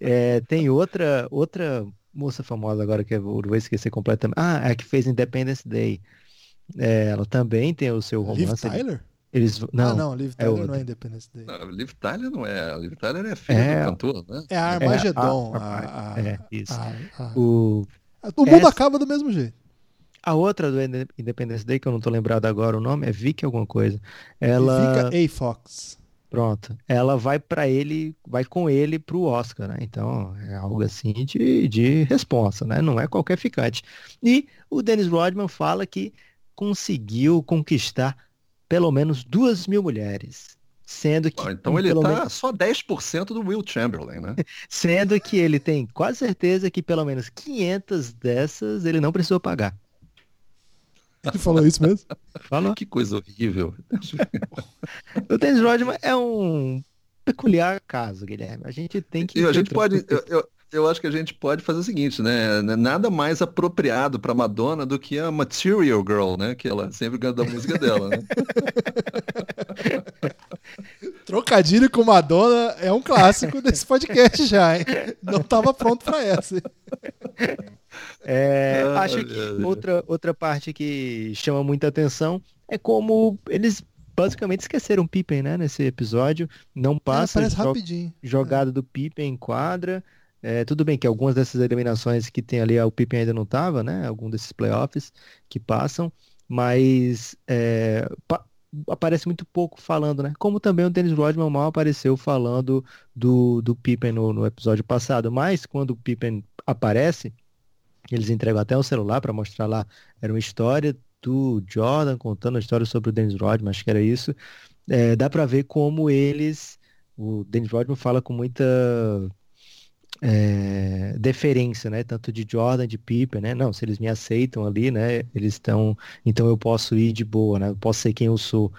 É, tem outra, outra moça famosa agora que eu vou esquecer completamente. Ah, é a que fez Independence Day. É, ela também tem o seu romance. Liv Tyler? Eles, não, ah, não, Liv é Tyler é não é Independence Day. Não, Liv Tyler não é. Liv Tyler é filho é, do cantor, né? É a Armagedon. É, a, a, é isso. A, o, o mundo essa, acaba do mesmo jeito. A outra do Independence Day, que eu não tô lembrado agora o nome, é Vicky alguma coisa. Ela... Vika A. Fox. Pronto. Ela vai para ele, vai com ele pro Oscar, né? Então, é algo assim de, de responsa, né? Não é qualquer ficante. E o Dennis Rodman fala que conseguiu conquistar pelo menos duas mil mulheres. Sendo que. então ele está menos... só 10% do Will Chamberlain, né? sendo que ele tem quase certeza que pelo menos 500 dessas ele não precisou pagar. Ele falou isso mesmo? Falou. Que coisa horrível. o Dennis Rodman é um peculiar caso, Guilherme. A gente tem que. E a gente pode. Eu, eu, eu acho que a gente pode fazer o seguinte, né? Nada mais apropriado para Madonna do que a Material Girl, né? Que ela sempre canta a música dela, né? Trocadilho com Madonna é um clássico desse podcast já, hein? Não estava pronto para essa. É, acho que outra, outra parte que chama muita atenção é como eles basicamente esqueceram Pippen, né? Nesse episódio. Não passa é, rapidinho. jogada do Pippen em quadra. É, tudo bem que algumas dessas eliminações que tem ali, o Pippen ainda não estava, né? Algum desses playoffs que passam, mas é, pa aparece muito pouco falando, né? Como também o Dennis Rodman mal apareceu falando do, do Pippen no, no episódio passado, mas quando o Pippen aparece, eles entregam até um celular para mostrar lá, era uma história do Jordan contando a história sobre o Dennis Rodman, acho que era isso. É, dá para ver como eles, o Dennis Rodman fala com muita é, deferência, né? Tanto de Jordan, de Pippen, né? Não, se eles me aceitam ali, né? Eles estão, então eu posso ir de boa, né? Eu posso ser quem eu sou.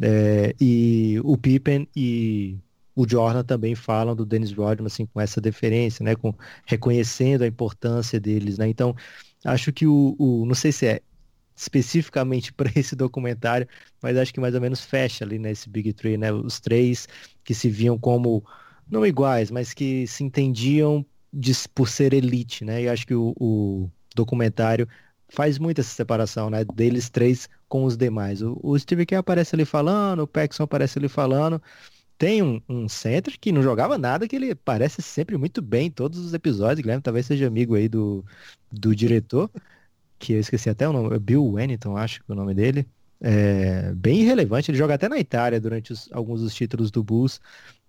É, e o Pippen e o Jordan também falam do Dennis Rodman assim com essa deferência, né? Com reconhecendo a importância deles, né? Então acho que o, o não sei se é especificamente para esse documentário, mas acho que mais ou menos fecha ali nesse Big Three, né? Os três que se viam como não iguais, mas que se entendiam de, por ser elite, né? E acho que o, o, documentário faz muito essa separação, né? Deles três com os demais. O, o Steve Kerr aparece ali falando, o Paxson aparece ali falando. Tem um, um center que não jogava nada, que ele parece sempre muito bem em todos os episódios. Guilherme talvez seja amigo aí do, do diretor, que eu esqueci até o nome, é Bill Wennington, acho que é o nome dele. É, bem irrelevante, ele joga até na Itália durante os, alguns dos títulos do Bulls.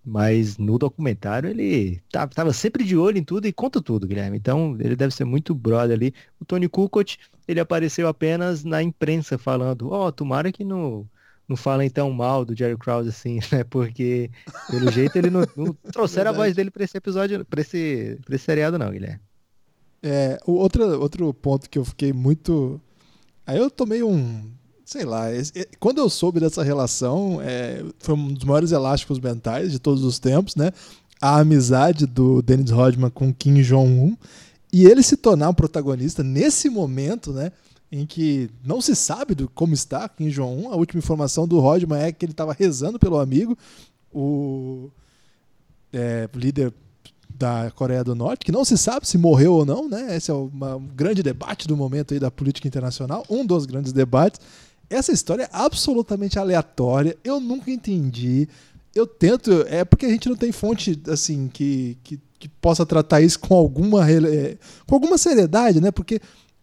Mas no documentário ele tava, tava, sempre de olho em tudo e conta tudo, Guilherme. Então ele deve ser muito brother ali. O Tony Kukoc, ele apareceu apenas na imprensa falando, ó, oh, tomara que não, não falem tão mal do Jerry Krause assim, né? Porque pelo jeito ele não, não trouxeram a voz dele para esse episódio, para esse, pra esse seriado não, Guilherme. É, o outro, outro ponto que eu fiquei muito... Aí eu tomei um sei lá, quando eu soube dessa relação, é, foi um dos maiores elásticos mentais de todos os tempos, né? A amizade do Dennis Rodman com Kim Jong-un e ele se tornar um protagonista nesse momento, né? Em que não se sabe do, como está Kim Jong-un. A última informação do Rodman é que ele estava rezando pelo amigo, o é, líder da Coreia do Norte, que não se sabe se morreu ou não, né? Esse é o um grande debate do momento aí da política internacional, um dos grandes debates. Essa história é absolutamente aleatória, eu nunca entendi. Eu tento. É porque a gente não tem fonte assim que, que, que possa tratar isso com alguma, é, com alguma seriedade, né? Porque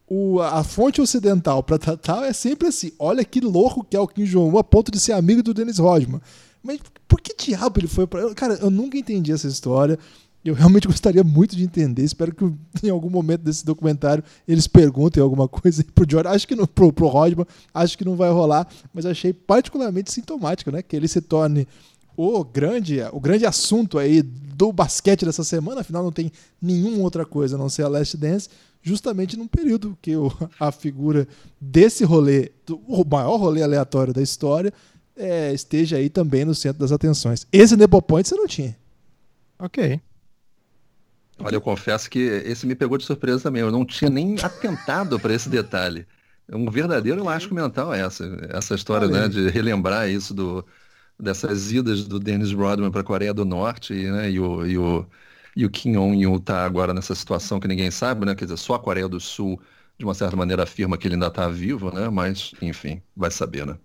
o, a fonte ocidental para tratar é sempre assim: olha que louco que é o Kim Jong-un a ponto de ser amigo do Dennis Rodman. Mas por que diabo ele foi para. Cara, eu nunca entendi essa história. Eu realmente gostaria muito de entender. Espero que em algum momento desse documentário eles perguntem alguma coisa pro Jordan. Acho que não, pro, pro Rodman, acho que não vai rolar, mas achei particularmente sintomático, né? Que ele se torne o grande, o grande assunto aí do basquete dessa semana, afinal não tem nenhuma outra coisa a não ser a Last Dance, justamente num período que o, a figura desse rolê, do, o maior rolê aleatório da história, é, esteja aí também no centro das atenções. Esse Nepopoint você não tinha. Ok. Olha, eu confesso que esse me pegou de surpresa também. Eu não tinha nem atentado para esse detalhe. É um verdadeiro elástico mental essa, essa história, né, de relembrar isso do, dessas idas do Dennis Rodman para a Coreia do Norte, né, e o, e o, e o Kim Jong-un tá agora nessa situação que ninguém sabe, né, quer dizer, só a Coreia do Sul, de uma certa maneira, afirma que ele ainda está vivo, né, mas, enfim, vai saber, né.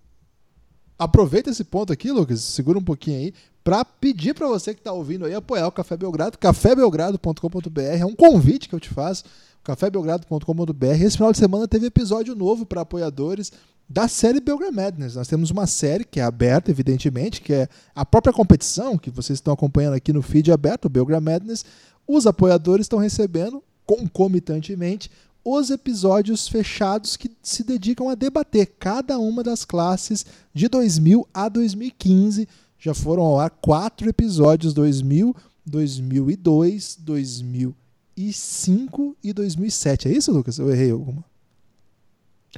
Aproveita esse ponto aqui, Lucas, segura um pouquinho aí, para pedir para você que está ouvindo aí apoiar o Café Belgrado, cafébelgrado.com.br, é um convite que eu te faço, cafébelgrado.com.br. Esse final de semana teve episódio novo para apoiadores da série Belgrade Madness. Nós temos uma série que é aberta, evidentemente, que é a própria competição que vocês estão acompanhando aqui no feed aberto, o Belgrade Madness. Os apoiadores estão recebendo concomitantemente os episódios fechados que se dedicam a debater cada uma das classes de 2000 a 2015 já foram ao ar quatro episódios: 2000, 2002, 2005 e 2007. É isso, Lucas? Eu errei alguma?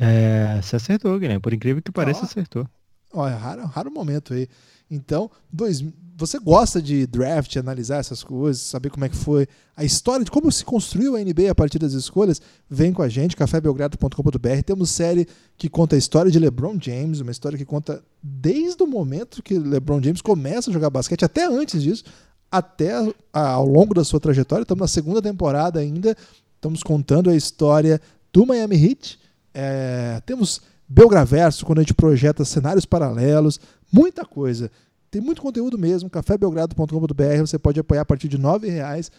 É, você acertou, Guilherme. Por incrível que pareça, acertou. Olha, raro, raro momento aí. Então, dois, você gosta de draft, analisar essas coisas, saber como é que foi a história de como se construiu a NBA a partir das escolhas? Vem com a gente, cafébelgrado.com.br. Temos série que conta a história de LeBron James, uma história que conta desde o momento que LeBron James começa a jogar basquete, até antes disso, até ao longo da sua trajetória. Estamos na segunda temporada ainda, estamos contando a história do Miami Heat. É, temos Belgraverso, quando a gente projeta cenários paralelos, muita coisa. Tem muito conteúdo mesmo, cafébelgrado.com.br, você pode apoiar a partir de R$ reais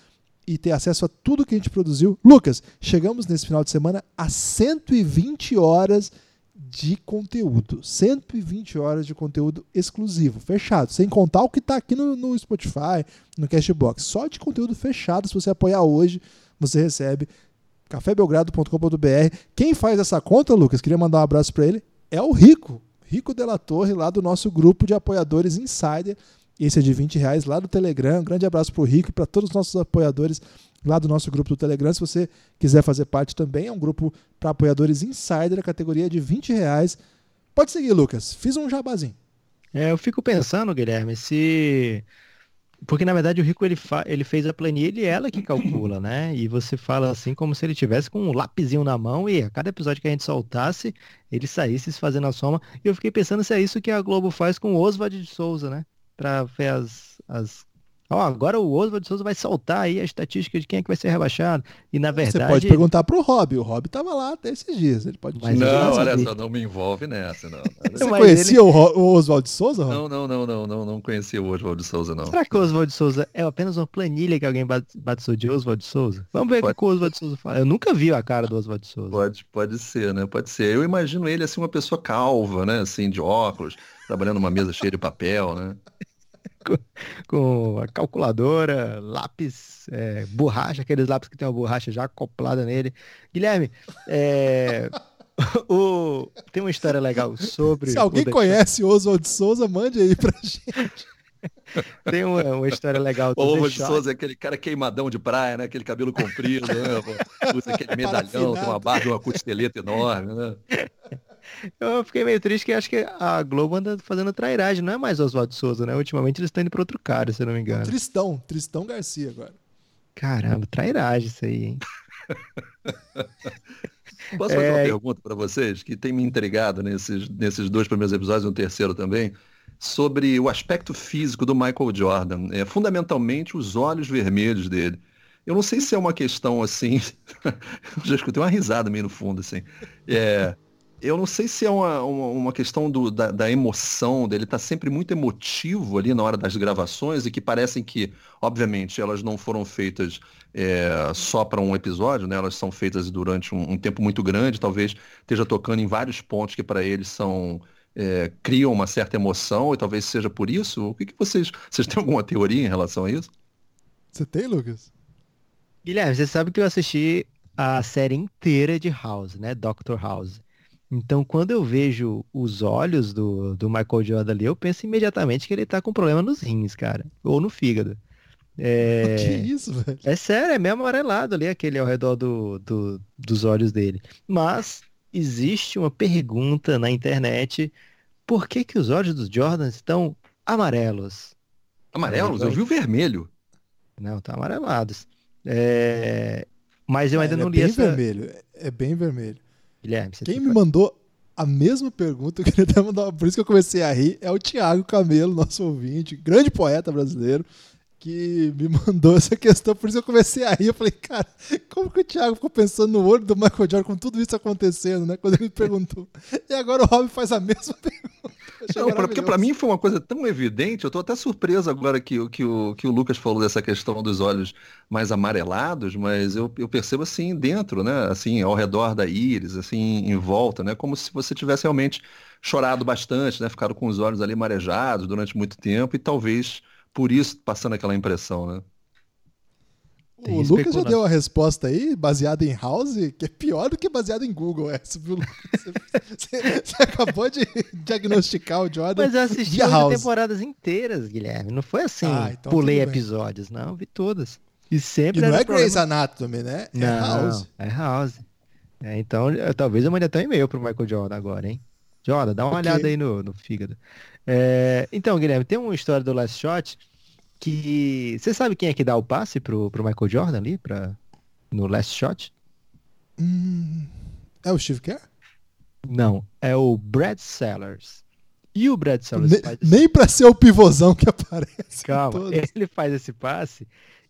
e ter acesso a tudo que a gente produziu. Lucas, chegamos nesse final de semana a 120 horas de conteúdo. 120 horas de conteúdo exclusivo, fechado, sem contar o que está aqui no, no, Spotify, no Cashbox. Só de conteúdo fechado, se você apoiar hoje, você recebe cafébelgrado.com.br. Quem faz essa conta, Lucas, queria mandar um abraço para ele, é o Rico. Rico Della Torre, lá do nosso grupo de apoiadores Insider. Esse é de 20 reais lá do Telegram. Um grande abraço para o Rico e para todos os nossos apoiadores lá do nosso grupo do Telegram. Se você quiser fazer parte também, é um grupo para apoiadores Insider, a categoria é de 20 reais. Pode seguir, Lucas. Fiz um jabazinho. É, eu fico pensando, Guilherme, se Porque na verdade o Rico ele, fa... ele fez a planilha e ela que calcula, né? E você fala assim como se ele tivesse com um lapisinho na mão e a cada episódio que a gente soltasse, ele saísse fazendo a soma. E eu fiquei pensando se é isso que a Globo faz com o Oswald de Souza, né? Pra ver as, as Ó, agora o Oswald Souza vai soltar aí a estatística de quem é que vai ser rebaixado. E na verdade. Você pode perguntar pro Rob. O Rob tava lá até esses dias. Ele pode Mas Não, olha só, não me envolve nessa, não. Você Mas conhecia ele... o Oswald Souza, Rob? Não, não, não, não, não, não conhecia o Oswald Souza, não. Será que o Oswald Souza é apenas uma planilha que alguém batizou de Oswald Souza? Vamos ver pode... o que o Oswald Souza fala. Eu nunca vi a cara do Oswald Souza. Pode, pode ser, né? Pode ser. Eu imagino ele assim, uma pessoa calva, né? Assim, de óculos, trabalhando numa mesa cheia de papel, né? com, com, a calculadora, lápis, é, borracha, aqueles lápis que tem uma borracha já acoplada nele. Guilherme, é, o, tem uma história legal sobre. Se alguém conhece Oswald Souza, mande aí pra gente. Tem uma, uma, história legal. O Oswald Souza é aquele cara queimadão de praia, né? Aquele cabelo comprido, né? Usa aquele medalhão, tem uma barba, uma costeleta enorme, né? Eu fiquei meio triste que acho que a Globo anda fazendo trairagem, não é mais Oswaldo Souza, né? Ultimamente eles estão indo para outro cara, se eu não me engano. Tristão, Tristão Garcia agora. Caramba, trairagem isso aí, hein? Posso fazer é... uma pergunta para vocês que tem me intrigado nesses, nesses dois primeiros episódios e no terceiro também, sobre o aspecto físico do Michael Jordan, é, fundamentalmente os olhos vermelhos dele. Eu não sei se é uma questão assim, já escutei uma risada meio no fundo assim. É, eu não sei se é uma, uma, uma questão do, da, da, emoção dele, tá sempre muito emotivo ali na hora das gravações e que parecem que, obviamente, elas não foram feitas é, só para um episódio, né? Elas são feitas durante um, um, tempo muito grande, talvez esteja tocando em vários pontos que para eles são é, criam uma certa emoção e talvez seja por isso. O que, que vocês vocês têm alguma teoria em relação a isso? Você tem, Lucas? Guilherme, você sabe que eu assisti a série inteira de House, né? Doctor House. Então, quando eu vejo os olhos do, do Michael Jordan ali, eu penso imediatamente que ele tá com problema nos rins, cara. Ou no fígado. É... Que isso, velho? É sério, é meio amarelado ali, aquele ao redor do, do, dos olhos dele. Mas existe uma pergunta na internet: por que, que os olhos dos Jordan estão amarelos? Amarelos? É, eu vi o vermelho. Não, tá amarelados. É... Mas eu ainda é, não é li bem essa... vermelho. É bem vermelho. Guilherme, Quem me mandou a mesma pergunta, eu queria até mandar, por isso que eu comecei a rir, é o Tiago Camelo, nosso ouvinte, grande poeta brasileiro, que me mandou essa questão, por isso eu comecei a rir. Eu falei, cara, como que o Thiago ficou pensando no olho do Michael Jordan com tudo isso acontecendo, né? Quando ele me perguntou. E agora o Rob faz a mesma pergunta. Não, pra, porque para mim foi uma coisa tão evidente, eu tô até surpreso agora que, que, o, que o Lucas falou dessa questão dos olhos mais amarelados, mas eu, eu percebo assim dentro, né? Assim, ao redor da íris, assim, em volta, né? Como se você tivesse realmente chorado bastante, né? Ficado com os olhos ali marejados durante muito tempo e talvez por isso passando aquela impressão, né? O Lucas já deu a resposta aí, baseada em House, que é pior do que baseada em Google. Essa, viu, você, você, acabou de diagnosticar o Jordan. Mas eu assisti temporadas inteiras, Guilherme. Não foi assim, ah, então pulei episódios, não, vi todas. E sempre. E não é Grey's Anatomy, né? É não, House. É House. É, então, eu, talvez eu mande até um e-mail pro Michael Jordan agora, hein? Jordan, dá uma okay. olhada aí no, no fígado. É, então, Guilherme, tem uma história do Last Shot que. Você sabe quem é que dá o passe pro, pro Michael Jordan ali pra, no Last Shot? Hum, é o Steve Kerr? Não, é o Brad Sellers. E o Brad Sellers ne, faz esse... Nem pra ser o pivôzão que aparece. Calma, ele faz esse passe.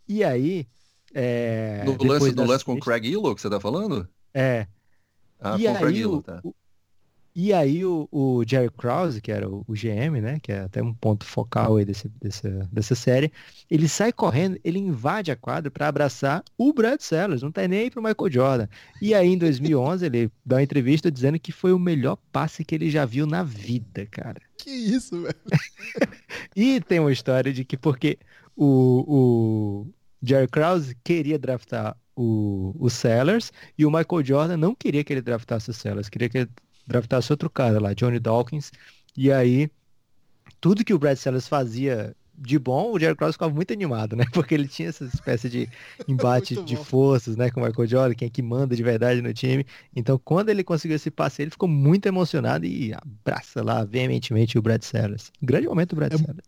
E aí. É, no lance, no lance com o Craig Illo que você tá falando? É. Ah, e com o Craig Illo, tá. O, e aí o, o, Jerry Krause, que era o, o, GM, né, que é até um ponto focal aí desse, dessa, dessa série, ele sai correndo, ele invade a quadra para abraçar o Brad Sellers, não tá nem aí pro Michael Jordan. E aí em 2011 ele dá uma entrevista dizendo que foi o melhor passe que ele já viu na vida, cara. Que isso, velho. e tem uma história de que porque o, o Jerry Krause queria draftar o, o Sellers e o Michael Jordan não queria que ele draftasse o Sellers, queria que ele draftasse outro cara lá, Johnny Dawkins. E aí, tudo que o Brad Sellers fazia de bom, o Jerry Krause ficava muito animado, né? Porque ele tinha essa espécie de embate de forças, né? Com o Michael Jordan, quem é que manda de verdade no time. Então, quando ele conseguiu esse passe, ele ficou muito emocionado e abraça lá veementemente o Brad Sellers. Grande momento do Brad é, Sellers.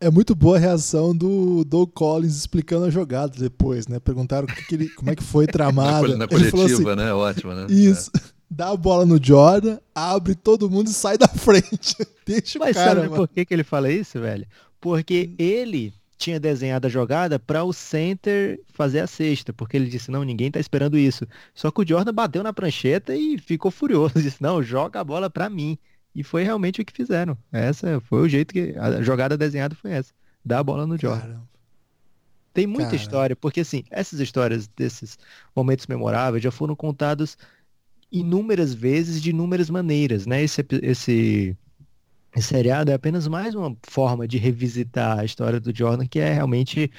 É muito boa a reação do Doug Collins explicando a jogada depois, né? Perguntaram que que ele, como é que foi tramada. Na, na coletiva, assim, né? Ótimo, né? Isso. É. Dá a bola no Jordan, abre todo mundo e sai da frente. Deixa Mas o cara, sabe por que, que ele fala isso, velho? Porque hum. ele tinha desenhado a jogada para o center fazer a cesta, porque ele disse, não, ninguém tá esperando isso. Só que o Jordan bateu na prancheta e ficou furioso, disse, não, joga a bola para mim. E foi realmente o que fizeram. Essa foi o jeito que a jogada desenhada foi essa. Dar a bola no Jordan. Caramba. Tem muita Caramba. história, porque assim, essas histórias desses momentos memoráveis já foram contados inúmeras vezes de inúmeras maneiras, né? Esse, esse, esse seriado é apenas mais uma forma de revisitar a história do Jordan, que é realmente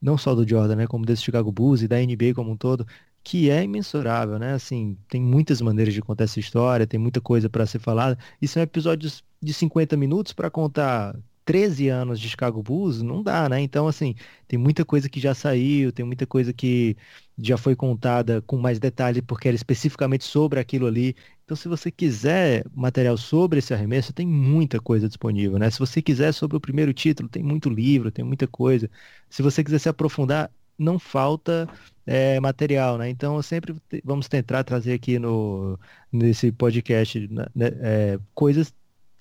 não só do Jordan, né, como desse Chicago Bulls e da NBA como um todo, que é imensurável, né? Assim, tem muitas maneiras de contar essa história, tem muita coisa para ser falada. E são episódios de 50 minutos para contar 13 anos de Chicago Bulls, não dá, né? Então, assim, tem muita coisa que já saiu, tem muita coisa que já foi contada com mais detalhe, porque era especificamente sobre aquilo ali. Então, se você quiser material sobre esse arremesso, tem muita coisa disponível, né? Se você quiser sobre o primeiro título, tem muito livro, tem muita coisa. Se você quiser se aprofundar, não falta é, material, né? Então, sempre vamos tentar trazer aqui no, nesse podcast né, é, coisas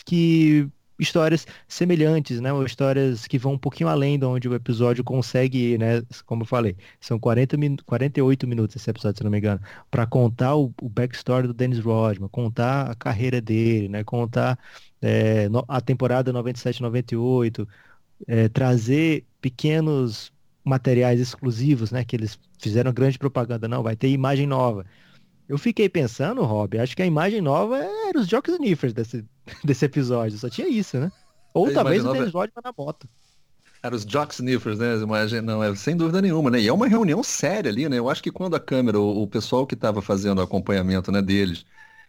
que histórias semelhantes, né? Ou histórias que vão um pouquinho além de onde o episódio consegue ir, né? Como eu falei, são 40 min 48 minutos esse episódio, se não me engano, para contar o, o, backstory do Dennis Rodman, contar a carreira dele, né? Contar é, no, a temporada 97-98, é, trazer pequenos materiais exclusivos, né? Que eles fizeram grande propaganda. Não, vai ter imagem nova. Eu fiquei pensando, Rob, acho que a imagem nova era os Jock Sniffers desse, desse episódio. Só tinha isso, né? Ou talvez o Dennis Rodman na moto. Era os Jock Sniffers, né? Imagem, não, é sem dúvida nenhuma, né? E é uma reunião séria ali, né? Eu acho que quando a câmera, o, o pessoal que estava fazendo o acompanhamento né, deles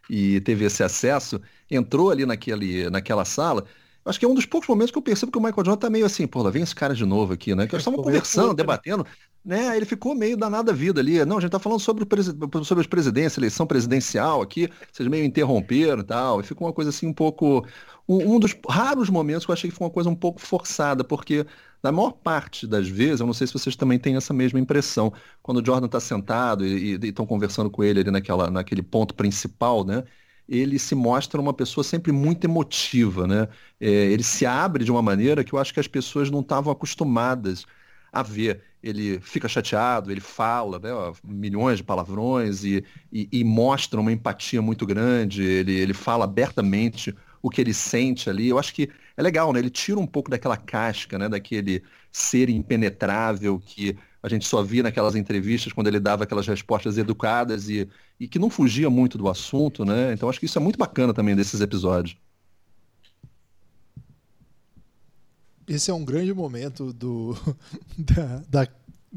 e teve esse acesso, entrou ali naquele, naquela sala, Acho que é um dos poucos momentos que eu percebo que o Michael Jordan tá meio assim, pô, lá vem esse cara de novo aqui, né? Que eles estavam conversando, debatendo, né? Ele ficou meio danado a vida ali. Não, a gente tá falando sobre, o sobre as presidências, eleição presidencial aqui, vocês meio interromperam e tal. E ficou uma coisa assim um pouco. Um, um, dos raros momentos que eu achei que foi uma coisa um pouco forçada, porque na maior parte das vezes, eu não sei se vocês também têm essa mesma impressão, quando o Jordan está sentado e estão conversando com ele ali naquela, naquele ponto principal, né? ele se mostra uma pessoa sempre muito emotiva, né? É, ele se abre de uma maneira que eu acho que as pessoas não estavam acostumadas a ver. Ele fica chateado, ele fala né, milhões de palavrões e, e, e, mostra uma empatia muito grande, ele, ele fala abertamente o que ele sente ali. Eu acho que é legal, né? Ele tira um pouco daquela casca, né? Daquele ser impenetrável que a gente só via naquelas entrevistas quando ele dava aquelas respostas educadas e, e que não fugia muito do assunto, né? Então acho que isso é muito bacana também desses episódios. Esse é um grande momento do da, da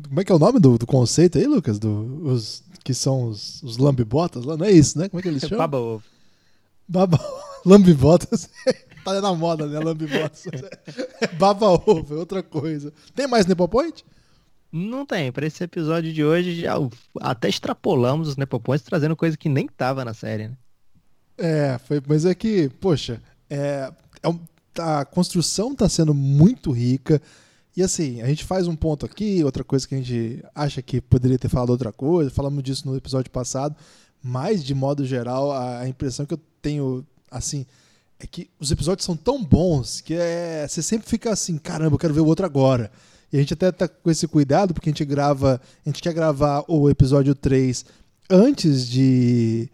como é que é o nome do, do conceito aí, Lucas? Do, os, que são os, os lambibotas lá? Não é isso, né? Como é que eles chamam? Baba ovo. Baba lambibotas. tá na moda, né? Lambibotas. Baba ovo, é outra coisa. Tem mais Nepopoint? Não tem. Para esse episódio de hoje, já até extrapolamos os Nepopoints trazendo coisa que nem tava na série, né? É, foi, mas é que, poxa, é, é a construção tá sendo muito rica. E assim, a gente faz um ponto aqui, outra coisa que a gente acha que poderia ter falado outra coisa, falamos disso no episódio passado, mas de modo geral, a, a impressão que eu tenho, assim, é que os episódios são tão bons que é, você sempre fica assim, caramba, eu quero ver o outro agora. E a gente até tá com esse cuidado, porque a gente grava, a gente quer gravar o episódio 3 antes de.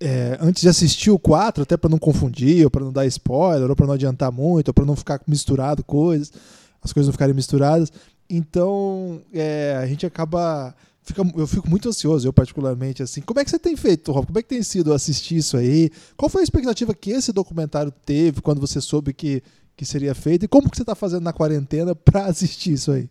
É, antes de assistir o 4, até para não confundir, ou para não dar spoiler, ou para não adiantar muito, ou para não ficar misturado coisas, as coisas não ficarem misturadas. Então, é, a gente acaba Fica, eu fico muito ansioso, eu particularmente, assim. Como é que você tem feito, Rob? Como é que tem sido assistir isso aí? Qual foi a expectativa que esse documentário teve quando você soube que, que seria feito e como que você está fazendo na quarentena para assistir isso aí?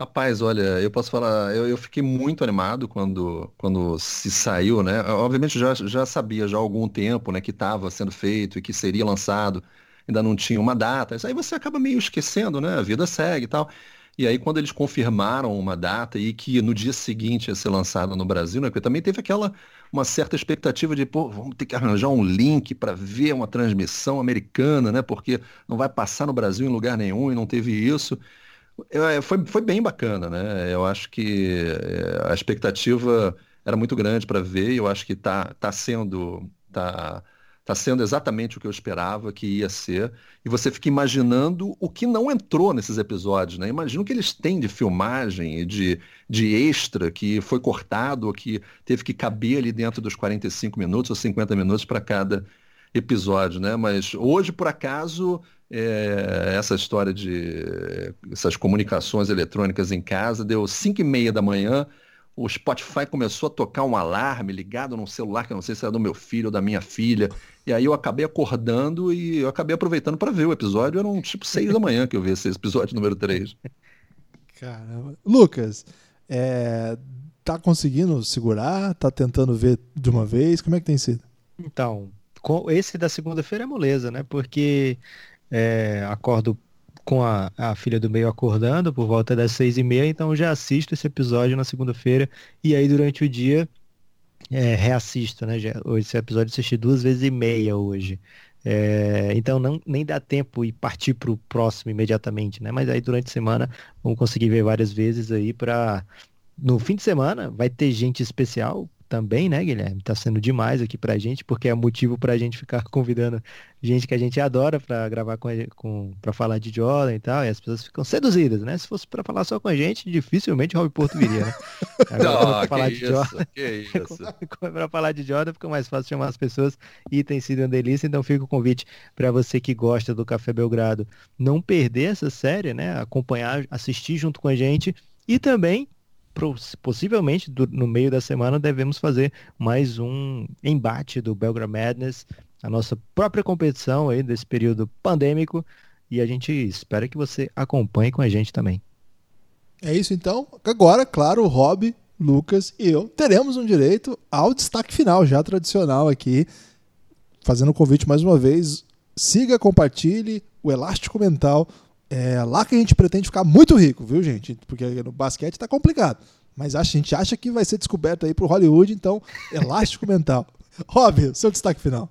Rapaz, olha, eu posso falar, eu, eu, fiquei muito animado quando, quando se saiu, né? Obviamente já, já sabia já há algum tempo, né, que estava sendo feito e que seria lançado, ainda não tinha uma data. Isso aí você acaba meio esquecendo, né? A vida segue e tal. E aí, quando eles confirmaram uma data e que no dia seguinte ia ser lançado no Brasil, né? Porque também teve aquela uma certa expectativa de, pô, vamos ter que arranjar um link para ver uma transmissão americana, né? Porque não vai passar no Brasil em lugar nenhum e não teve isso. É, foi, foi bem bacana, né? Eu acho que é, a expectativa era muito grande para ver e eu acho que está tá sendo. Tá, Está sendo exatamente o que eu esperava que ia ser. E você fica imaginando o que não entrou nesses episódios, né? Imagina o que eles têm de filmagem e de, de extra que foi cortado ou que teve que caber ali dentro dos 45 minutos ou 50 minutos para cada episódio, né? Mas hoje, por acaso, é, essa história de essas comunicações eletrônicas em casa deu 5 e meia da manhã o Spotify começou a tocar um alarme ligado num celular que eu não sei se era do meu filho ou da minha filha. E aí eu acabei acordando e eu acabei aproveitando para ver o episódio. Era um tipo seis da manhã que eu vi esse episódio número 3. Caramba. Lucas, é, tá conseguindo segurar? Tá tentando ver de uma vez? Como é que tem sido? Então, esse da segunda-feira é moleza, né? Porque é, acordo com a, a filha do meio acordando por volta das seis e meia, então já assisto esse episódio na segunda-feira e aí durante o dia é, reassisto, né? Já, esse episódio assisti duas vezes e meia hoje. É, então não, nem dá tempo e partir para o próximo imediatamente, né? Mas aí durante a semana vamos conseguir ver várias vezes aí para no fim de semana vai ter gente especial também, né, Guilherme? Tá sendo demais aqui pra gente, porque é motivo pra gente ficar convidando gente que a gente adora pra gravar com, com para falar de Jordan e tal, e as pessoas ficam seduzidas, né? Se fosse pra falar só com a gente, dificilmente o Rob Porto viria, né? Agora, Não, falar de isso, Jordan, pra falar de Jordan fica mais fácil chamar as pessoas e tem sido uma delícia, então fica o convite para você que gosta do Café Belgrado não perder essa série, né? Acompanhar, assistir junto com a gente e também possivelmente do, no meio da semana devemos fazer mais um embate do Belgrade Madness, a nossa própria competição aí desse período pandêmico, e a gente espera que você acompanhe com a gente também. É isso então. Agora, claro, o Rob, Lucas e eu teremos um direito ao destaque final, já tradicional aqui. Fazendo o convite mais uma vez, siga, compartilhe o Elástico Mental, é lá que a gente pretende ficar muito rico, viu, gente? Porque no basquete tá complicado. Mas a gente acha que vai ser descoberto aí pro Hollywood, então, elástico mental. Rob, seu destaque final.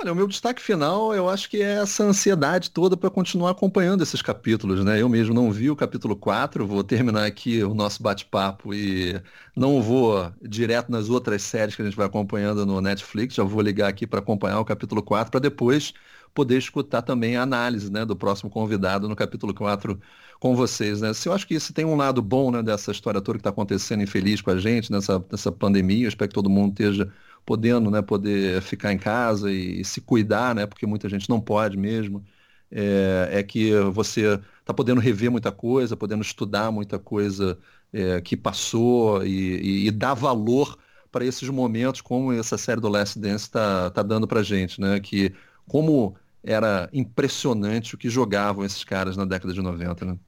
Olha, o meu destaque final, eu acho que é essa ansiedade toda para continuar acompanhando esses capítulos, né? Eu mesmo não vi o capítulo 4, vou terminar aqui o nosso bate-papo e não vou direto nas outras séries que a gente vai acompanhando no Netflix, já vou ligar aqui para acompanhar o capítulo 4 para depois poder escutar também a análise né, do próximo convidado no capítulo 4 com vocês. Né? Se eu acho que isso tem um lado bom né, dessa história toda que está acontecendo infeliz com a gente, nessa, nessa pandemia, eu espero que todo mundo esteja podendo né, poder ficar em casa e, e se cuidar, né, porque muita gente não pode mesmo. É, é que você está podendo rever muita coisa, podendo estudar muita coisa é, que passou e, e, e dar valor para esses momentos como essa série do Last Dance está tá dando para gente, né? Que como era impressionante o que jogavam esses caras na década de 90, né?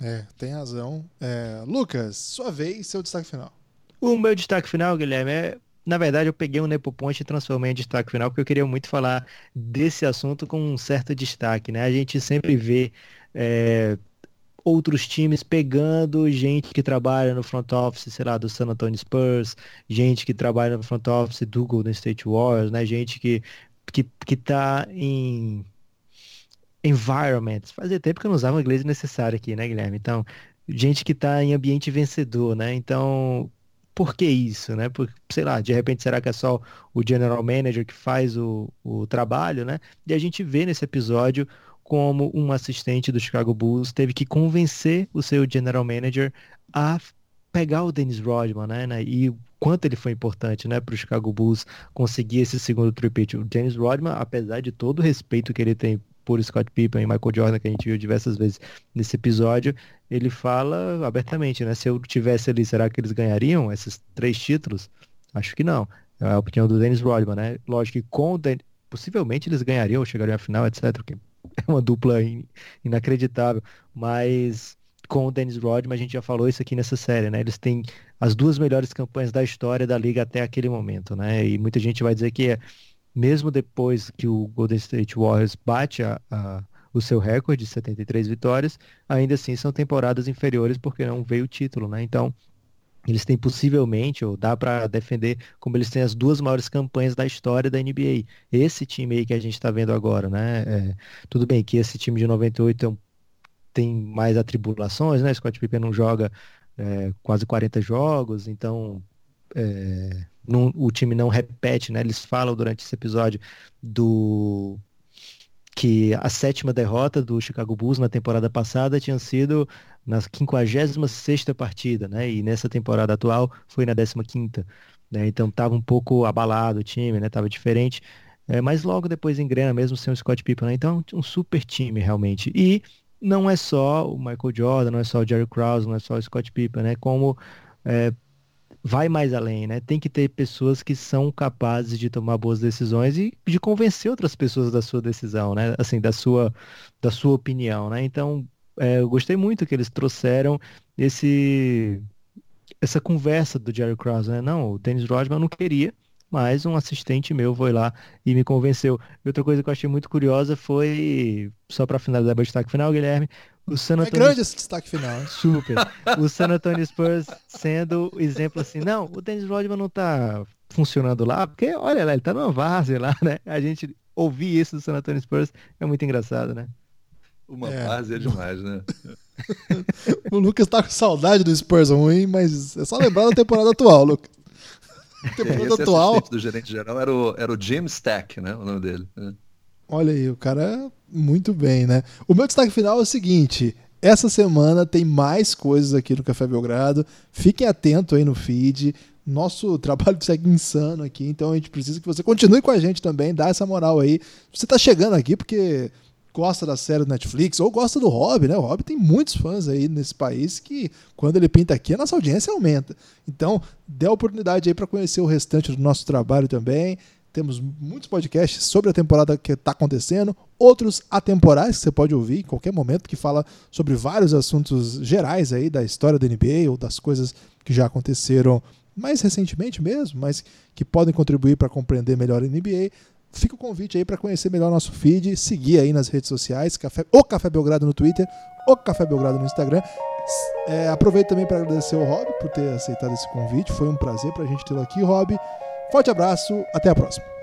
É, tem razão. É, Lucas, sua vez, seu destaque final. O meu destaque final, Guilherme, é na verdade, eu peguei o Nepo Point e transformei em destaque final, porque eu queria muito falar desse assunto com um certo destaque, né? A gente sempre vê é, outros times pegando gente que trabalha no front office, sei lá, do San Antonio Spurs, gente que trabalha no front office do Golden State Warriors, né? Gente que que, que tá em environments. Fazia tempo que eu não usava o inglês necessário aqui, né, Guilherme? Então, gente que tá em ambiente vencedor, né? Então, por que isso, né? Por, sei lá, de repente será que é só o general manager que faz o, o trabalho, né? E a gente vê nesse episódio como um assistente do Chicago Bulls teve que convencer o seu general manager a pegar o Dennis Rodman, né? E quanto ele foi importante, né, para o Chicago Bulls conseguir esse segundo tripete. O Dennis Rodman, apesar de todo o respeito que ele tem por Scott Pippen e Michael Jordan, que a gente viu diversas vezes nesse episódio, ele fala abertamente, né? Se eu tivesse ali, será que eles ganhariam esses três títulos? Acho que não. É a opinião do Dennis Rodman, né? Lógico que com o possivelmente eles ganhariam, chegariam à final, etc. Porque é uma dupla in... inacreditável. Mas com o Dennis Rodman, a gente já falou isso aqui nessa série, né? Eles têm as duas melhores campanhas da história da liga até aquele momento, né? E muita gente vai dizer que mesmo depois que o Golden State Warriors bate a, a, o seu recorde de 73 vitórias, ainda assim são temporadas inferiores porque não veio o título, né? Então, eles têm possivelmente, ou dá para defender, como eles têm as duas maiores campanhas da história da NBA. Esse time aí que a gente está vendo agora, né? É, tudo bem que esse time de 98 é um, tem mais atribulações, né? Scott Pippen não joga é, quase 40 jogos, então é, não, o time não repete, né? Eles falam durante esse episódio do que a sétima derrota do Chicago Bulls na temporada passada tinha sido na 56ª partida, né? E nessa temporada atual foi na 15ª, né? Então estava um pouco abalado o time, né? Tava diferente. É, mas logo depois engrena mesmo sem o Scott Pippen, né? Então um super time realmente. E não é só o Michael Jordan, não é só o Jerry Krause, não é só o Scott Pippen, né? Como é, vai mais além, né? Tem que ter pessoas que são capazes de tomar boas decisões e de convencer outras pessoas da sua decisão, né? Assim, da sua, da sua opinião, né? Então, é, eu gostei muito que eles trouxeram esse essa conversa do Jerry Krause, né? Não, o Dennis Rodman não queria, mas um assistente meu foi lá e me convenceu. E outra coisa que eu achei muito curiosa foi, só para finalizar o destaque final, Guilherme, o San é Antonio... É grande esse destaque final. Super. O San Antonio Spurs sendo exemplo assim, não, o Dennis Rodman não tá funcionando lá, porque olha lá, ele tá numa várzea lá, né? A gente ouvir isso do San Antonio Spurs é muito engraçado, né? Uma é. várzea é demais, né? o Lucas tá com saudade do Spurs ruim, mas é só lembrar da temporada atual, Lucas. Temporada Esse atual. do gerente geral era o, era o Jim Stack, né? O nome dele. É. Olha aí, o cara muito bem, né? O meu destaque final é o seguinte: essa semana tem mais coisas aqui no Café Belgrado. Fiquem atentos aí no feed. Nosso trabalho segue insano aqui, então a gente precisa que você continue com a gente também, dá essa moral aí. Você tá chegando aqui porque gosta da série do Netflix ou gosta do Hobby, né? O Hobby tem muitos fãs aí nesse país que, quando ele pinta aqui, a nossa audiência aumenta. Então, dê a oportunidade aí para conhecer o restante do nosso trabalho também. Temos muitos podcasts sobre a temporada que está acontecendo, outros atemporais que você pode ouvir em qualquer momento, que fala sobre vários assuntos gerais aí da história da NBA ou das coisas que já aconteceram mais recentemente mesmo, mas que podem contribuir para compreender melhor a NBA fica o convite aí para conhecer melhor nosso feed, seguir aí nas redes sociais, Café, o Café Belgrado no Twitter, o Café Belgrado no Instagram. É, aproveito também para agradecer ao Rob por ter aceitado esse convite. Foi um prazer para a gente tê-lo aqui, Rob. Forte abraço, até a próxima.